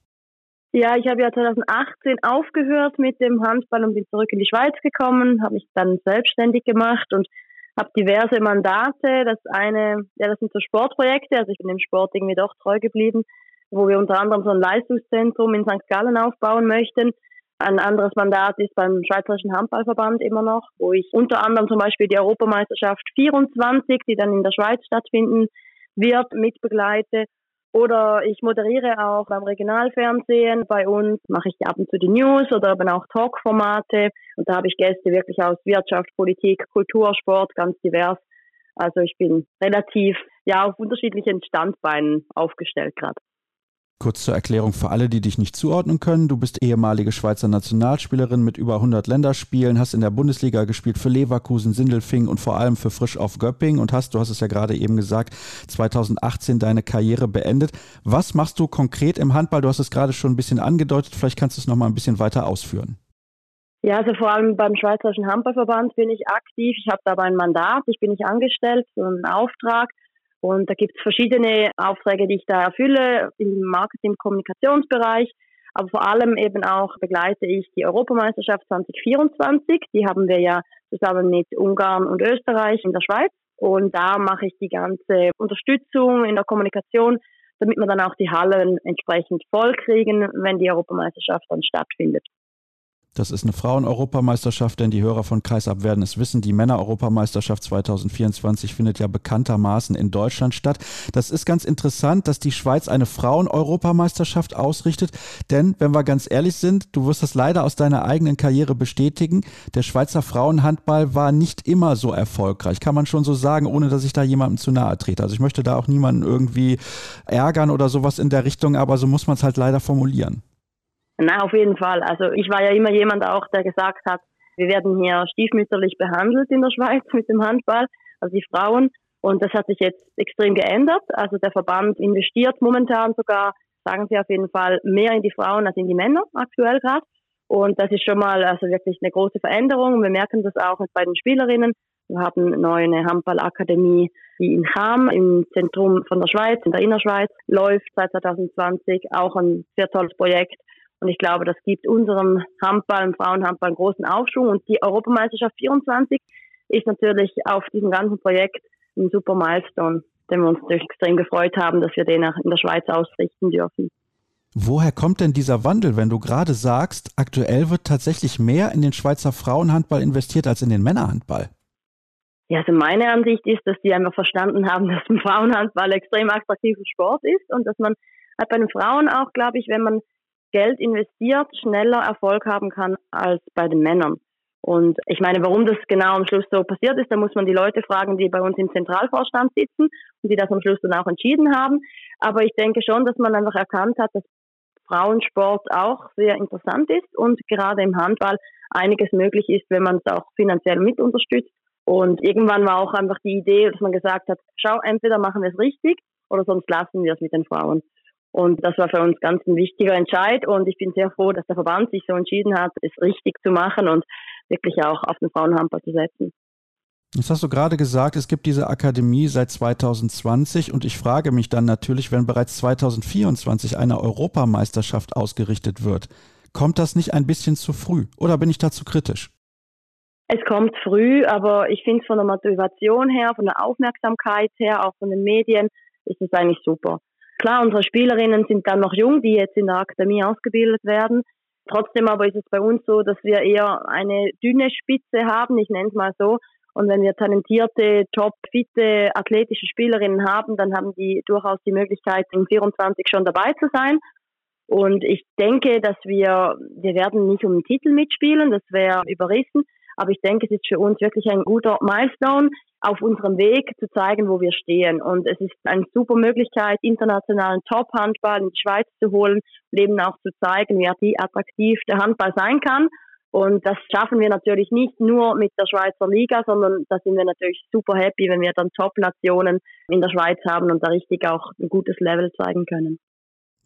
Ja, ich habe ja 2018 aufgehört mit dem Handball und bin zurück in die Schweiz gekommen, habe mich dann selbstständig gemacht und habe diverse Mandate. Das eine, ja, das sind so Sportprojekte, also ich bin dem Sport irgendwie doch treu geblieben, wo wir unter anderem so ein Leistungszentrum in St. Gallen aufbauen möchten. Ein anderes Mandat ist beim Schweizerischen Handballverband immer noch, wo ich unter anderem zum Beispiel die Europameisterschaft 24, die dann in der Schweiz stattfinden wird, mitbegleite. Oder ich moderiere auch beim Regionalfernsehen. Bei uns mache ich ab und zu die News oder eben auch Talkformate. Und da habe ich Gäste wirklich aus Wirtschaft, Politik, Kultur, Sport, ganz divers. Also ich bin relativ ja auf unterschiedlichen Standbeinen aufgestellt gerade. Kurz zur Erklärung für alle, die dich nicht zuordnen können. Du bist ehemalige Schweizer Nationalspielerin mit über 100 Länderspielen, hast in der Bundesliga gespielt für Leverkusen, Sindelfing und vor allem für Frisch auf Göpping und hast, du hast es ja gerade eben gesagt, 2018 deine Karriere beendet. Was machst du konkret im Handball? Du hast es gerade schon ein bisschen angedeutet. Vielleicht kannst du es noch mal ein bisschen weiter ausführen. Ja, also vor allem beim Schweizerischen Handballverband bin ich aktiv. Ich habe da aber ein Mandat. Ich bin nicht angestellt, sondern einen Auftrag. Und da gibt es verschiedene Aufträge, die ich da erfülle im Marketing-Kommunikationsbereich. Aber vor allem eben auch begleite ich die Europameisterschaft 2024. Die haben wir ja zusammen mit Ungarn und Österreich in der Schweiz. Und da mache ich die ganze Unterstützung in der Kommunikation, damit wir dann auch die Hallen entsprechend voll kriegen, wenn die Europameisterschaft dann stattfindet. Das ist eine Frauen-Europameisterschaft, denn die Hörer von Kreisab werden es wissen. Die Männer-Europameisterschaft 2024 findet ja bekanntermaßen in Deutschland statt. Das ist ganz interessant, dass die Schweiz eine Frauen-Europameisterschaft ausrichtet. Denn, wenn wir ganz ehrlich sind, du wirst das leider aus deiner eigenen Karriere bestätigen. Der Schweizer Frauenhandball war nicht immer so erfolgreich. Kann man schon so sagen, ohne dass ich da jemandem zu nahe trete. Also ich möchte da auch niemanden irgendwie ärgern oder sowas in der Richtung, aber so muss man es halt leider formulieren. Na, auf jeden Fall. Also ich war ja immer jemand auch, der gesagt hat, wir werden hier stiefmütterlich behandelt in der Schweiz mit dem Handball, also die Frauen. Und das hat sich jetzt extrem geändert. Also der Verband investiert momentan sogar, sagen sie auf jeden Fall, mehr in die Frauen als in die Männer aktuell gerade. Und das ist schon mal also wirklich eine große Veränderung. Wir merken das auch bei den Spielerinnen. Wir haben eine neue Handballakademie, die in Cham im Zentrum von der Schweiz, in der Innerschweiz, läuft seit 2020. Auch ein sehr tolles Projekt. Und ich glaube, das gibt unserem Handball, im Frauenhandball einen großen Aufschwung. Und die Europameisterschaft 24 ist natürlich auf diesem ganzen Projekt ein super Milestone, den wir uns natürlich extrem gefreut haben, dass wir den in der Schweiz ausrichten dürfen. Woher kommt denn dieser Wandel, wenn du gerade sagst, aktuell wird tatsächlich mehr in den Schweizer Frauenhandball investiert als in den Männerhandball? Ja, also meine Ansicht ist, dass die einfach verstanden haben, dass ein Frauenhandball extrem attraktiver Sport ist und dass man halt bei den Frauen auch, glaube ich, wenn man Geld investiert, schneller Erfolg haben kann als bei den Männern. Und ich meine, warum das genau am Schluss so passiert ist, da muss man die Leute fragen, die bei uns im Zentralvorstand sitzen und die das am Schluss dann auch entschieden haben. Aber ich denke schon, dass man einfach erkannt hat, dass Frauensport auch sehr interessant ist und gerade im Handball einiges möglich ist, wenn man es auch finanziell mit unterstützt. Und irgendwann war auch einfach die Idee, dass man gesagt hat, schau, entweder machen wir es richtig oder sonst lassen wir es mit den Frauen. Und das war für uns ganz ein wichtiger Entscheid. Und ich bin sehr froh, dass der Verband sich so entschieden hat, es richtig zu machen und wirklich auch auf den Frauenhamper zu setzen. Jetzt hast du gerade gesagt, es gibt diese Akademie seit 2020 und ich frage mich dann natürlich, wenn bereits 2024 eine Europameisterschaft ausgerichtet wird, kommt das nicht ein bisschen zu früh oder bin ich dazu kritisch? Es kommt früh, aber ich finde es von der Motivation her, von der Aufmerksamkeit her, auch von den Medien, ist es eigentlich super. Klar, unsere Spielerinnen sind dann noch jung, die jetzt in der Akademie ausgebildet werden. Trotzdem aber ist es bei uns so, dass wir eher eine dünne Spitze haben, ich nenne es mal so. Und wenn wir talentierte, top, fitte, athletische Spielerinnen haben, dann haben die durchaus die Möglichkeit, im 24 schon dabei zu sein. Und ich denke, dass wir, wir werden nicht um den Titel mitspielen, das wäre überrissen. Aber ich denke, es ist für uns wirklich ein guter Milestone auf unserem Weg zu zeigen, wo wir stehen. Und es ist eine super Möglichkeit, internationalen Top-Handball in die Schweiz zu holen und eben auch zu zeigen, wie attraktiv der Handball sein kann. Und das schaffen wir natürlich nicht nur mit der Schweizer Liga, sondern da sind wir natürlich super happy, wenn wir dann Top-Nationen in der Schweiz haben und da richtig auch ein gutes Level zeigen können.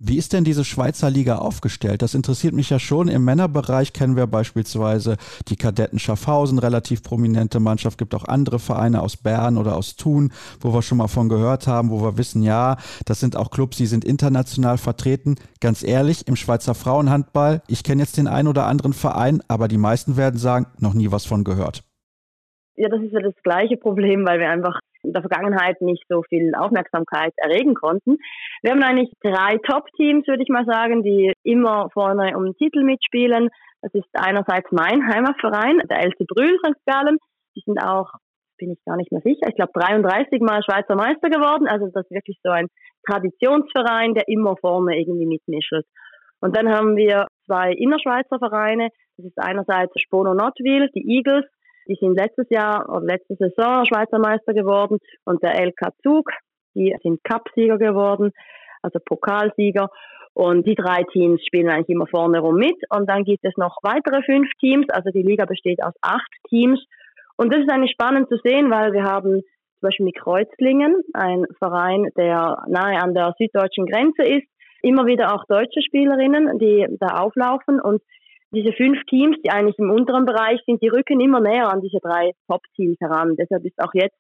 Wie ist denn diese Schweizer Liga aufgestellt? Das interessiert mich ja schon. Im Männerbereich kennen wir beispielsweise die Kadetten Schaffhausen, relativ prominente Mannschaft. Gibt auch andere Vereine aus Bern oder aus Thun, wo wir schon mal von gehört haben, wo wir wissen, ja, das sind auch Clubs, die sind international vertreten. Ganz ehrlich, im Schweizer Frauenhandball, ich kenne jetzt den einen oder anderen Verein, aber die meisten werden sagen, noch nie was von gehört. Ja, das ist ja das gleiche Problem, weil wir einfach in der Vergangenheit nicht so viel Aufmerksamkeit erregen konnten. Wir haben eigentlich drei Top-Teams, würde ich mal sagen, die immer vorne um den Titel mitspielen. Das ist einerseits mein Heimatverein, der LC Brühl St. Gallen. Die sind auch, bin ich gar nicht mehr sicher, ich glaube 33 Mal Schweizer Meister geworden. Also das ist wirklich so ein Traditionsverein, der immer vorne irgendwie mitmischelt. Und dann haben wir zwei Innerschweizer Vereine. Das ist einerseits Spono Notwil, die Eagles, die sind letztes Jahr oder letzte Saison Schweizer Meister geworden und der LK Zug, die sind Cupsieger geworden, also Pokalsieger. Und die drei Teams spielen eigentlich immer vorne rum mit. Und dann gibt es noch weitere fünf Teams. Also die Liga besteht aus acht Teams. Und das ist eigentlich spannend zu sehen, weil wir haben zum Beispiel mit Kreuzlingen, ein Verein, der nahe an der süddeutschen Grenze ist, immer wieder auch deutsche Spielerinnen, die da auflaufen. Und diese fünf Teams, die eigentlich im unteren Bereich sind, die rücken immer näher an diese drei Top-Teams heran. Deshalb ist auch jetzt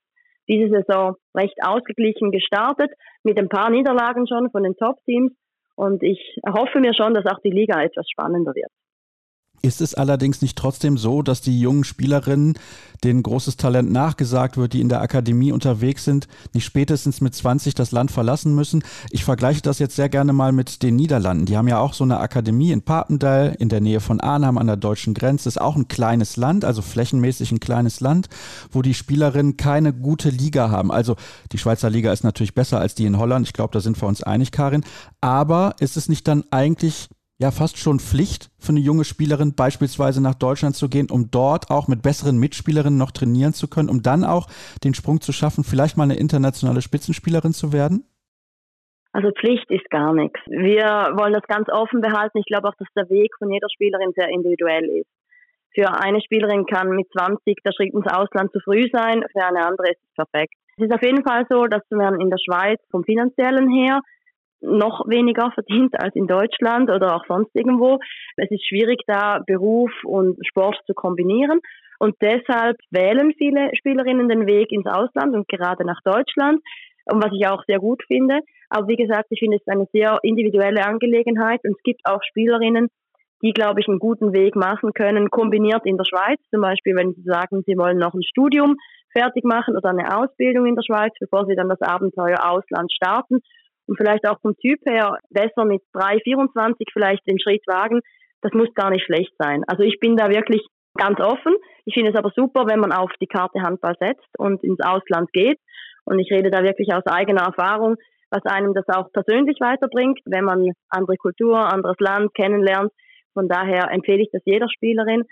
diese Saison recht ausgeglichen gestartet, mit ein paar Niederlagen schon von den Top-Teams. Und ich hoffe mir schon, dass auch die Liga etwas spannender wird. Ist es allerdings nicht trotzdem so, dass die jungen Spielerinnen, denen großes Talent nachgesagt wird, die in der Akademie unterwegs sind, nicht spätestens mit 20 das Land verlassen müssen? Ich vergleiche das jetzt sehr gerne mal mit den Niederlanden. Die haben ja auch so eine Akademie in Papendal in der Nähe von Arnhem an der deutschen Grenze. Ist auch ein kleines Land, also flächenmäßig ein kleines Land, wo die Spielerinnen keine gute Liga haben. Also die Schweizer Liga ist natürlich besser als die in Holland. Ich glaube, da sind wir uns einig, Karin. Aber ist es nicht dann eigentlich ja fast schon Pflicht für eine junge Spielerin, beispielsweise nach Deutschland zu gehen, um dort auch mit besseren Mitspielerinnen noch trainieren zu können, um dann auch den Sprung zu schaffen, vielleicht mal eine internationale Spitzenspielerin zu werden? Also Pflicht ist gar nichts. Wir wollen das ganz offen behalten. Ich glaube auch, dass der Weg von jeder Spielerin sehr individuell ist. Für eine Spielerin kann mit 20 der Schritt ins Ausland zu früh sein, für eine andere ist es perfekt. Es ist auf jeden Fall so, dass man in der Schweiz vom finanziellen her noch weniger verdient als in Deutschland oder auch sonst irgendwo. Es ist schwierig, da Beruf und Sport zu kombinieren. Und deshalb wählen viele Spielerinnen den Weg ins Ausland und gerade nach Deutschland. Und was ich auch sehr gut finde. Aber wie gesagt, ich finde es eine sehr individuelle Angelegenheit. Und es gibt auch Spielerinnen, die, glaube ich, einen guten Weg machen können, kombiniert in der Schweiz. Zum Beispiel, wenn sie sagen, sie wollen noch ein Studium fertig machen oder eine Ausbildung in der Schweiz, bevor sie dann das Abenteuer Ausland starten und vielleicht auch vom Typ her besser mit 3, 24 vielleicht den Schritt wagen, das muss gar nicht schlecht sein. Also ich bin da wirklich ganz offen. Ich finde es aber super, wenn man auf die Karte Handball setzt und ins Ausland geht. Und ich rede da wirklich aus eigener Erfahrung, was einem das auch persönlich weiterbringt, wenn man andere Kultur, anderes Land kennenlernt. Von daher empfehle ich das jeder Spielerin.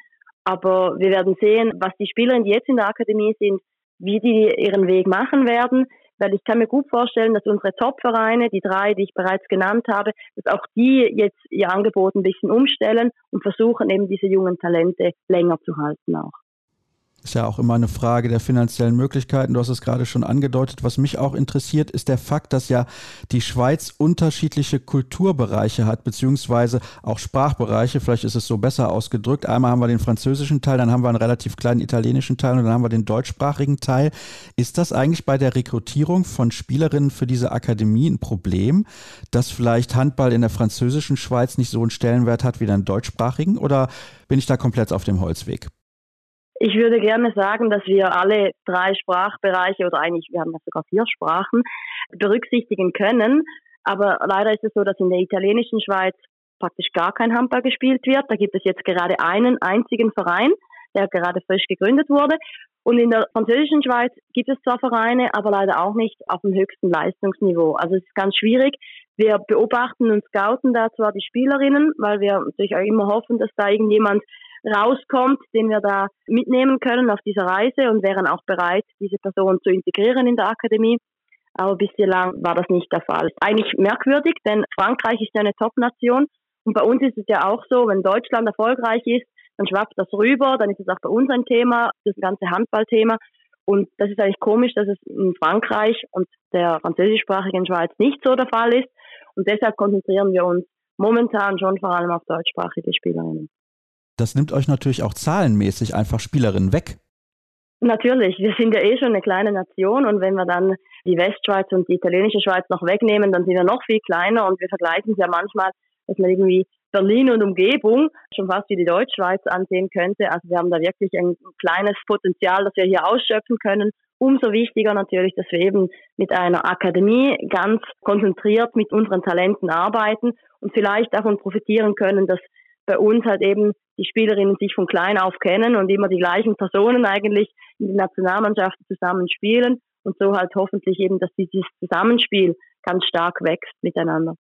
Aber wir werden sehen, was die Spielerinnen, die jetzt in der Akademie sind, wie die ihren Weg machen werden weil ich kann mir gut vorstellen, dass unsere Top-Vereine, die drei, die ich bereits genannt habe, dass auch die jetzt ihr Angebot ein bisschen umstellen und versuchen eben diese jungen Talente länger zu halten auch. Ist ja auch immer eine Frage der finanziellen Möglichkeiten. Du hast es gerade schon angedeutet. Was mich auch interessiert, ist der Fakt, dass ja die Schweiz unterschiedliche Kulturbereiche hat, beziehungsweise auch Sprachbereiche. Vielleicht ist es so besser ausgedrückt. Einmal haben wir den französischen Teil, dann haben wir einen relativ kleinen italienischen Teil und dann haben wir den deutschsprachigen Teil. Ist das eigentlich bei der Rekrutierung von Spielerinnen für diese Akademie ein Problem, dass vielleicht Handball in der französischen Schweiz nicht so einen Stellenwert hat wie den deutschsprachigen? Oder bin ich da komplett auf dem Holzweg? Ich würde gerne sagen, dass wir alle drei Sprachbereiche oder eigentlich, wir haben ja sogar vier Sprachen, berücksichtigen können. Aber leider ist es so, dass in der italienischen Schweiz praktisch gar kein Handball gespielt wird. Da gibt es jetzt gerade einen einzigen Verein, der gerade frisch gegründet wurde. Und in der französischen Schweiz gibt es zwar Vereine, aber leider auch nicht auf dem höchsten Leistungsniveau. Also es ist ganz schwierig. Wir beobachten und scouten da zwar die Spielerinnen, weil wir natürlich auch immer hoffen, dass da irgendjemand rauskommt, den wir da mitnehmen können auf dieser Reise und wären auch bereit, diese Person zu integrieren in der Akademie. Aber bislang war das nicht der Fall. Eigentlich merkwürdig, denn Frankreich ist ja eine Top-Nation und bei uns ist es ja auch so, wenn Deutschland erfolgreich ist, dann schwappt das rüber, dann ist es auch bei uns ein Thema, das ganze Handballthema. Und das ist eigentlich komisch, dass es in Frankreich und der französischsprachigen Schweiz nicht so der Fall ist. Und deshalb konzentrieren wir uns momentan schon vor allem auf deutschsprachige Spielerinnen. Das nimmt euch natürlich auch zahlenmäßig einfach Spielerinnen weg. Natürlich, wir sind ja eh schon eine kleine Nation und wenn wir dann die Westschweiz und die italienische Schweiz noch wegnehmen, dann sind wir noch viel kleiner und wir vergleichen es ja manchmal, dass man irgendwie Berlin und Umgebung schon fast wie die Deutschschweiz ansehen könnte. Also wir haben da wirklich ein kleines Potenzial, das wir hier ausschöpfen können. Umso wichtiger natürlich, dass wir eben mit einer Akademie ganz konzentriert mit unseren Talenten arbeiten und vielleicht davon profitieren können, dass bei uns halt eben die Spielerinnen sich von klein auf kennen und immer die gleichen Personen eigentlich in den Nationalmannschaften zusammen spielen und so halt hoffentlich eben, dass dieses Zusammenspiel ganz stark wächst miteinander.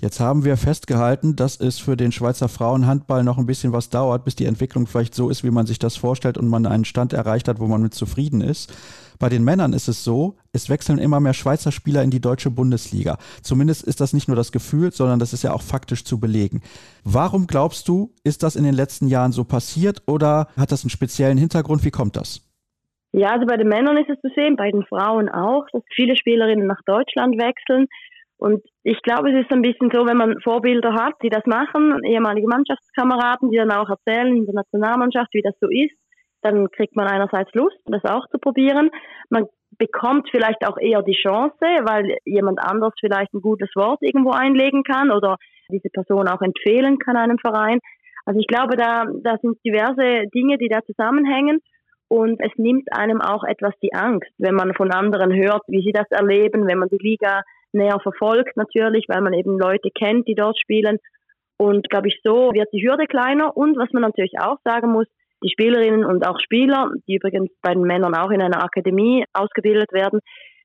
Jetzt haben wir festgehalten, dass es für den Schweizer Frauenhandball noch ein bisschen was dauert, bis die Entwicklung vielleicht so ist, wie man sich das vorstellt und man einen Stand erreicht hat, wo man mit zufrieden ist. Bei den Männern ist es so, es wechseln immer mehr Schweizer Spieler in die deutsche Bundesliga. Zumindest ist das nicht nur das Gefühl, sondern das ist ja auch faktisch zu belegen. Warum glaubst du, ist das in den letzten Jahren so passiert oder hat das einen speziellen Hintergrund? Wie kommt das? Ja, also bei den Männern ist es zu sehen, bei den Frauen auch, dass viele Spielerinnen nach Deutschland wechseln. Und ich glaube, es ist ein bisschen so, wenn man Vorbilder hat, die das machen, ehemalige Mannschaftskameraden, die dann auch erzählen in der Nationalmannschaft, wie das so ist, dann kriegt man einerseits Lust, das auch zu probieren. Man bekommt vielleicht auch eher die Chance, weil jemand anders vielleicht ein gutes Wort irgendwo einlegen kann oder diese Person auch empfehlen kann einem Verein. Also ich glaube, da, da sind diverse Dinge, die da zusammenhängen. Und es nimmt einem auch etwas die Angst, wenn man von anderen hört, wie sie das erleben, wenn man die Liga näher verfolgt natürlich, weil man eben Leute kennt, die dort spielen. Und glaube ich, so wird die Hürde kleiner. Und was man natürlich auch sagen muss, die Spielerinnen und auch Spieler, die übrigens bei den Männern auch in einer Akademie ausgebildet werden,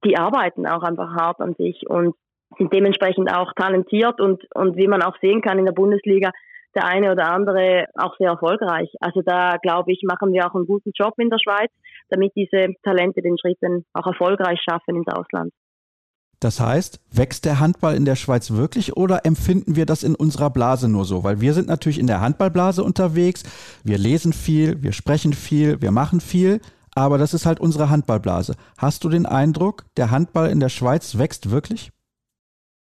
die arbeiten auch einfach hart an sich und sind dementsprechend auch talentiert und, und wie man auch sehen kann in der Bundesliga, der eine oder andere auch sehr erfolgreich. Also da glaube ich, machen wir auch einen guten Job in der Schweiz, damit diese Talente den Schritt dann auch erfolgreich schaffen ins Ausland. Das heißt, wächst der Handball in der Schweiz wirklich oder empfinden wir das in unserer Blase nur so? Weil wir sind natürlich in der Handballblase unterwegs, wir lesen viel, wir sprechen viel, wir machen viel, aber das ist halt unsere Handballblase. Hast du den Eindruck, der Handball in der Schweiz wächst wirklich?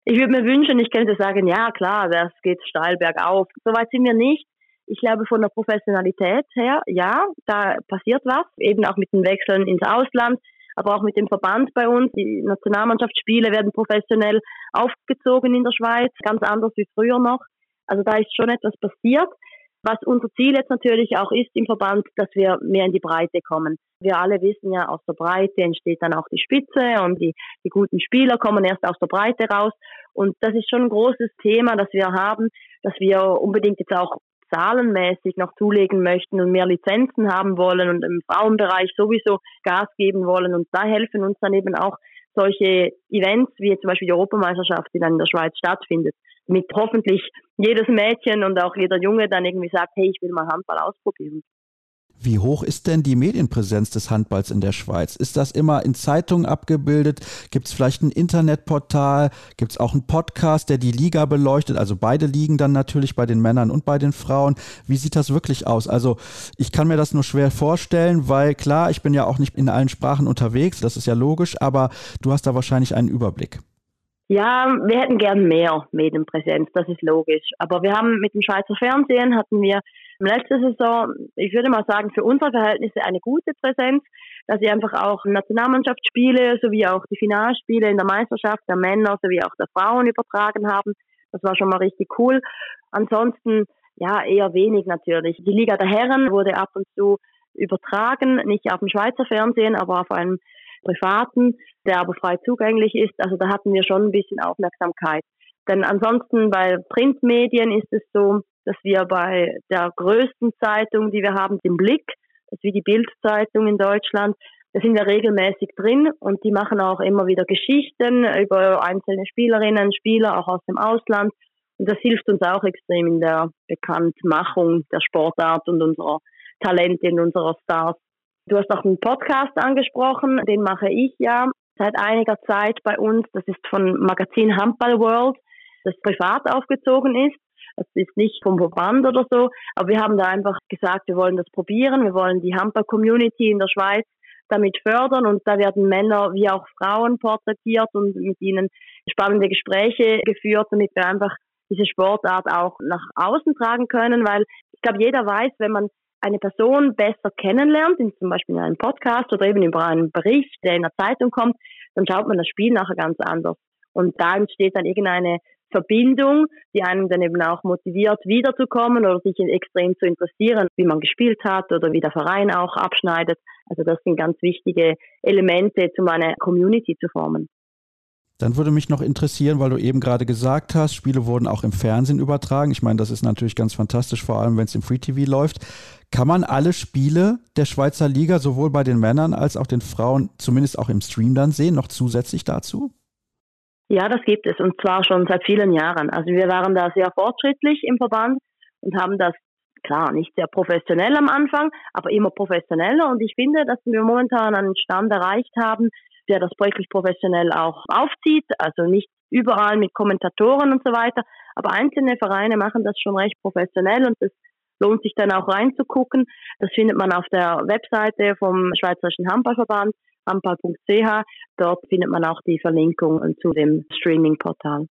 Ich würde mir wünschen, ich könnte sagen, ja klar, das geht steil bergauf. Soweit sind wir nicht. Ich glaube, von der Professionalität her, ja, da passiert was, eben auch mit den Wechseln ins Ausland aber auch mit dem Verband bei uns. Die Nationalmannschaftsspiele werden professionell aufgezogen in der Schweiz, ganz anders wie früher noch. Also da ist schon etwas passiert. Was unser Ziel jetzt natürlich auch ist im Verband, dass wir mehr in die Breite kommen. Wir alle wissen ja, aus der Breite entsteht dann auch die Spitze und die, die guten Spieler kommen erst aus der Breite raus. Und das ist schon ein großes Thema, das wir haben, dass wir unbedingt jetzt auch zahlenmäßig noch zulegen möchten und mehr Lizenzen haben wollen und im Frauenbereich sowieso Gas geben wollen. Und da helfen uns dann eben auch solche Events wie zum Beispiel die Europameisterschaft, die dann in der Schweiz stattfindet, mit hoffentlich jedes Mädchen und auch jeder Junge dann irgendwie sagt, hey, ich will mal Handball ausprobieren. Wie hoch ist denn die Medienpräsenz des Handballs in der Schweiz? Ist das immer in Zeitungen abgebildet? Gibt es vielleicht ein Internetportal? Gibt es auch einen Podcast, der die Liga beleuchtet? Also beide Ligen dann natürlich bei den Männern und bei den Frauen. Wie sieht das wirklich aus? Also ich kann mir das nur schwer vorstellen, weil klar, ich bin ja auch nicht in allen Sprachen unterwegs, das ist ja logisch, aber du hast da wahrscheinlich einen Überblick. Ja, wir hätten gern mehr Medienpräsenz, das ist logisch. Aber wir haben mit dem Schweizer Fernsehen hatten wir letzte Saison, ich würde mal sagen, für unsere Verhältnisse eine gute Präsenz, dass sie einfach auch Nationalmannschaftsspiele sowie auch die Finalspiele in der Meisterschaft der Männer sowie auch der Frauen übertragen haben. Das war schon mal richtig cool. Ansonsten, ja, eher wenig natürlich. Die Liga der Herren wurde ab und zu übertragen, nicht auf dem Schweizer Fernsehen, aber auf einem privaten, der aber frei zugänglich ist. Also da hatten wir schon ein bisschen Aufmerksamkeit. Denn ansonsten bei Printmedien ist es so, dass wir bei der größten Zeitung, die wir haben, den Blick, das ist wie die Bildzeitung in Deutschland, da sind wir regelmäßig drin und die machen auch immer wieder Geschichten über einzelne Spielerinnen, Spieler, auch aus dem Ausland. Und das hilft uns auch extrem in der Bekanntmachung der Sportart und unserer Talente und unserer Stars. Du hast auch einen Podcast angesprochen, den mache ich ja seit einiger Zeit bei uns. Das ist von Magazin Handball World, das privat aufgezogen ist. Das ist nicht vom Verband oder so, aber wir haben da einfach gesagt, wir wollen das probieren, wir wollen die Handball-Community in der Schweiz damit fördern und da werden Männer wie auch Frauen porträtiert und mit ihnen spannende Gespräche geführt, damit wir einfach diese Sportart auch nach außen tragen können, weil ich glaube, jeder weiß, wenn man eine Person besser kennenlernt, in, zum Beispiel in einem Podcast oder eben über einen Bericht, der in der Zeitung kommt, dann schaut man das Spiel nachher ganz anders. Und da entsteht dann irgendeine Verbindung, die einem dann eben auch motiviert, wiederzukommen oder sich extrem zu interessieren, wie man gespielt hat oder wie der Verein auch abschneidet. Also das sind ganz wichtige Elemente, um eine Community zu formen. Dann würde mich noch interessieren, weil du eben gerade gesagt hast, Spiele wurden auch im Fernsehen übertragen. Ich meine, das ist natürlich ganz fantastisch, vor allem wenn es im Free TV läuft. Kann man alle Spiele der Schweizer Liga sowohl bei den Männern als auch den Frauen zumindest auch im Stream dann sehen, noch zusätzlich dazu? Ja, das gibt es und zwar schon seit vielen Jahren. Also wir waren da sehr fortschrittlich im Verband und haben das klar nicht sehr professionell am Anfang, aber immer professioneller und ich finde, dass wir momentan einen Stand erreicht haben, der das wirklich professionell auch aufzieht, also nicht überall mit Kommentatoren und so weiter, aber einzelne Vereine machen das schon recht professionell und das lohnt sich dann auch reinzugucken. Das findet man auf der Webseite vom Schweizerischen Handballverband handball.ch. Dort findet man auch die Verlinkung zu dem Streaming-Portal.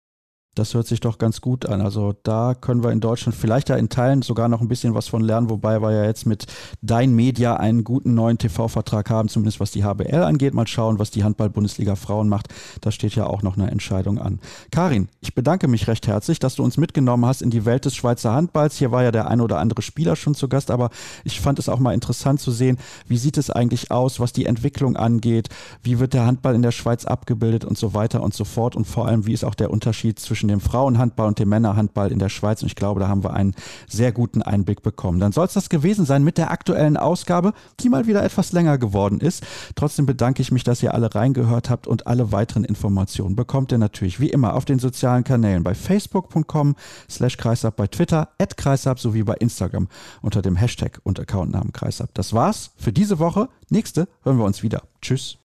Das hört sich doch ganz gut an. Also da können wir in Deutschland vielleicht ja in Teilen sogar noch ein bisschen was von lernen, wobei wir ja jetzt mit Dein Media einen guten neuen TV-Vertrag haben, zumindest was die HBL angeht. Mal schauen, was die Handball-Bundesliga Frauen macht. Da steht ja auch noch eine Entscheidung an. Karin, ich bedanke mich recht herzlich, dass du uns mitgenommen hast in die Welt des Schweizer Handballs. Hier war ja der ein oder andere Spieler schon zu Gast, aber ich fand es auch mal interessant zu sehen, wie sieht es eigentlich aus, was die Entwicklung angeht, wie wird der Handball in der Schweiz abgebildet und so weiter und so fort und vor allem, wie ist auch der Unterschied zwischen dem Frauenhandball und dem Männerhandball in der Schweiz und ich glaube, da haben wir einen sehr guten Einblick bekommen. Dann soll es das gewesen sein mit der aktuellen Ausgabe, die mal wieder etwas länger geworden ist. Trotzdem bedanke ich mich, dass ihr alle reingehört habt und alle weiteren Informationen bekommt ihr natürlich wie immer auf den sozialen Kanälen bei facebook.com slash kreisab, bei Twitter at kreisab sowie bei Instagram unter dem Hashtag und Accountnamen kreisab. Das war's für diese Woche. Nächste hören wir uns wieder. Tschüss.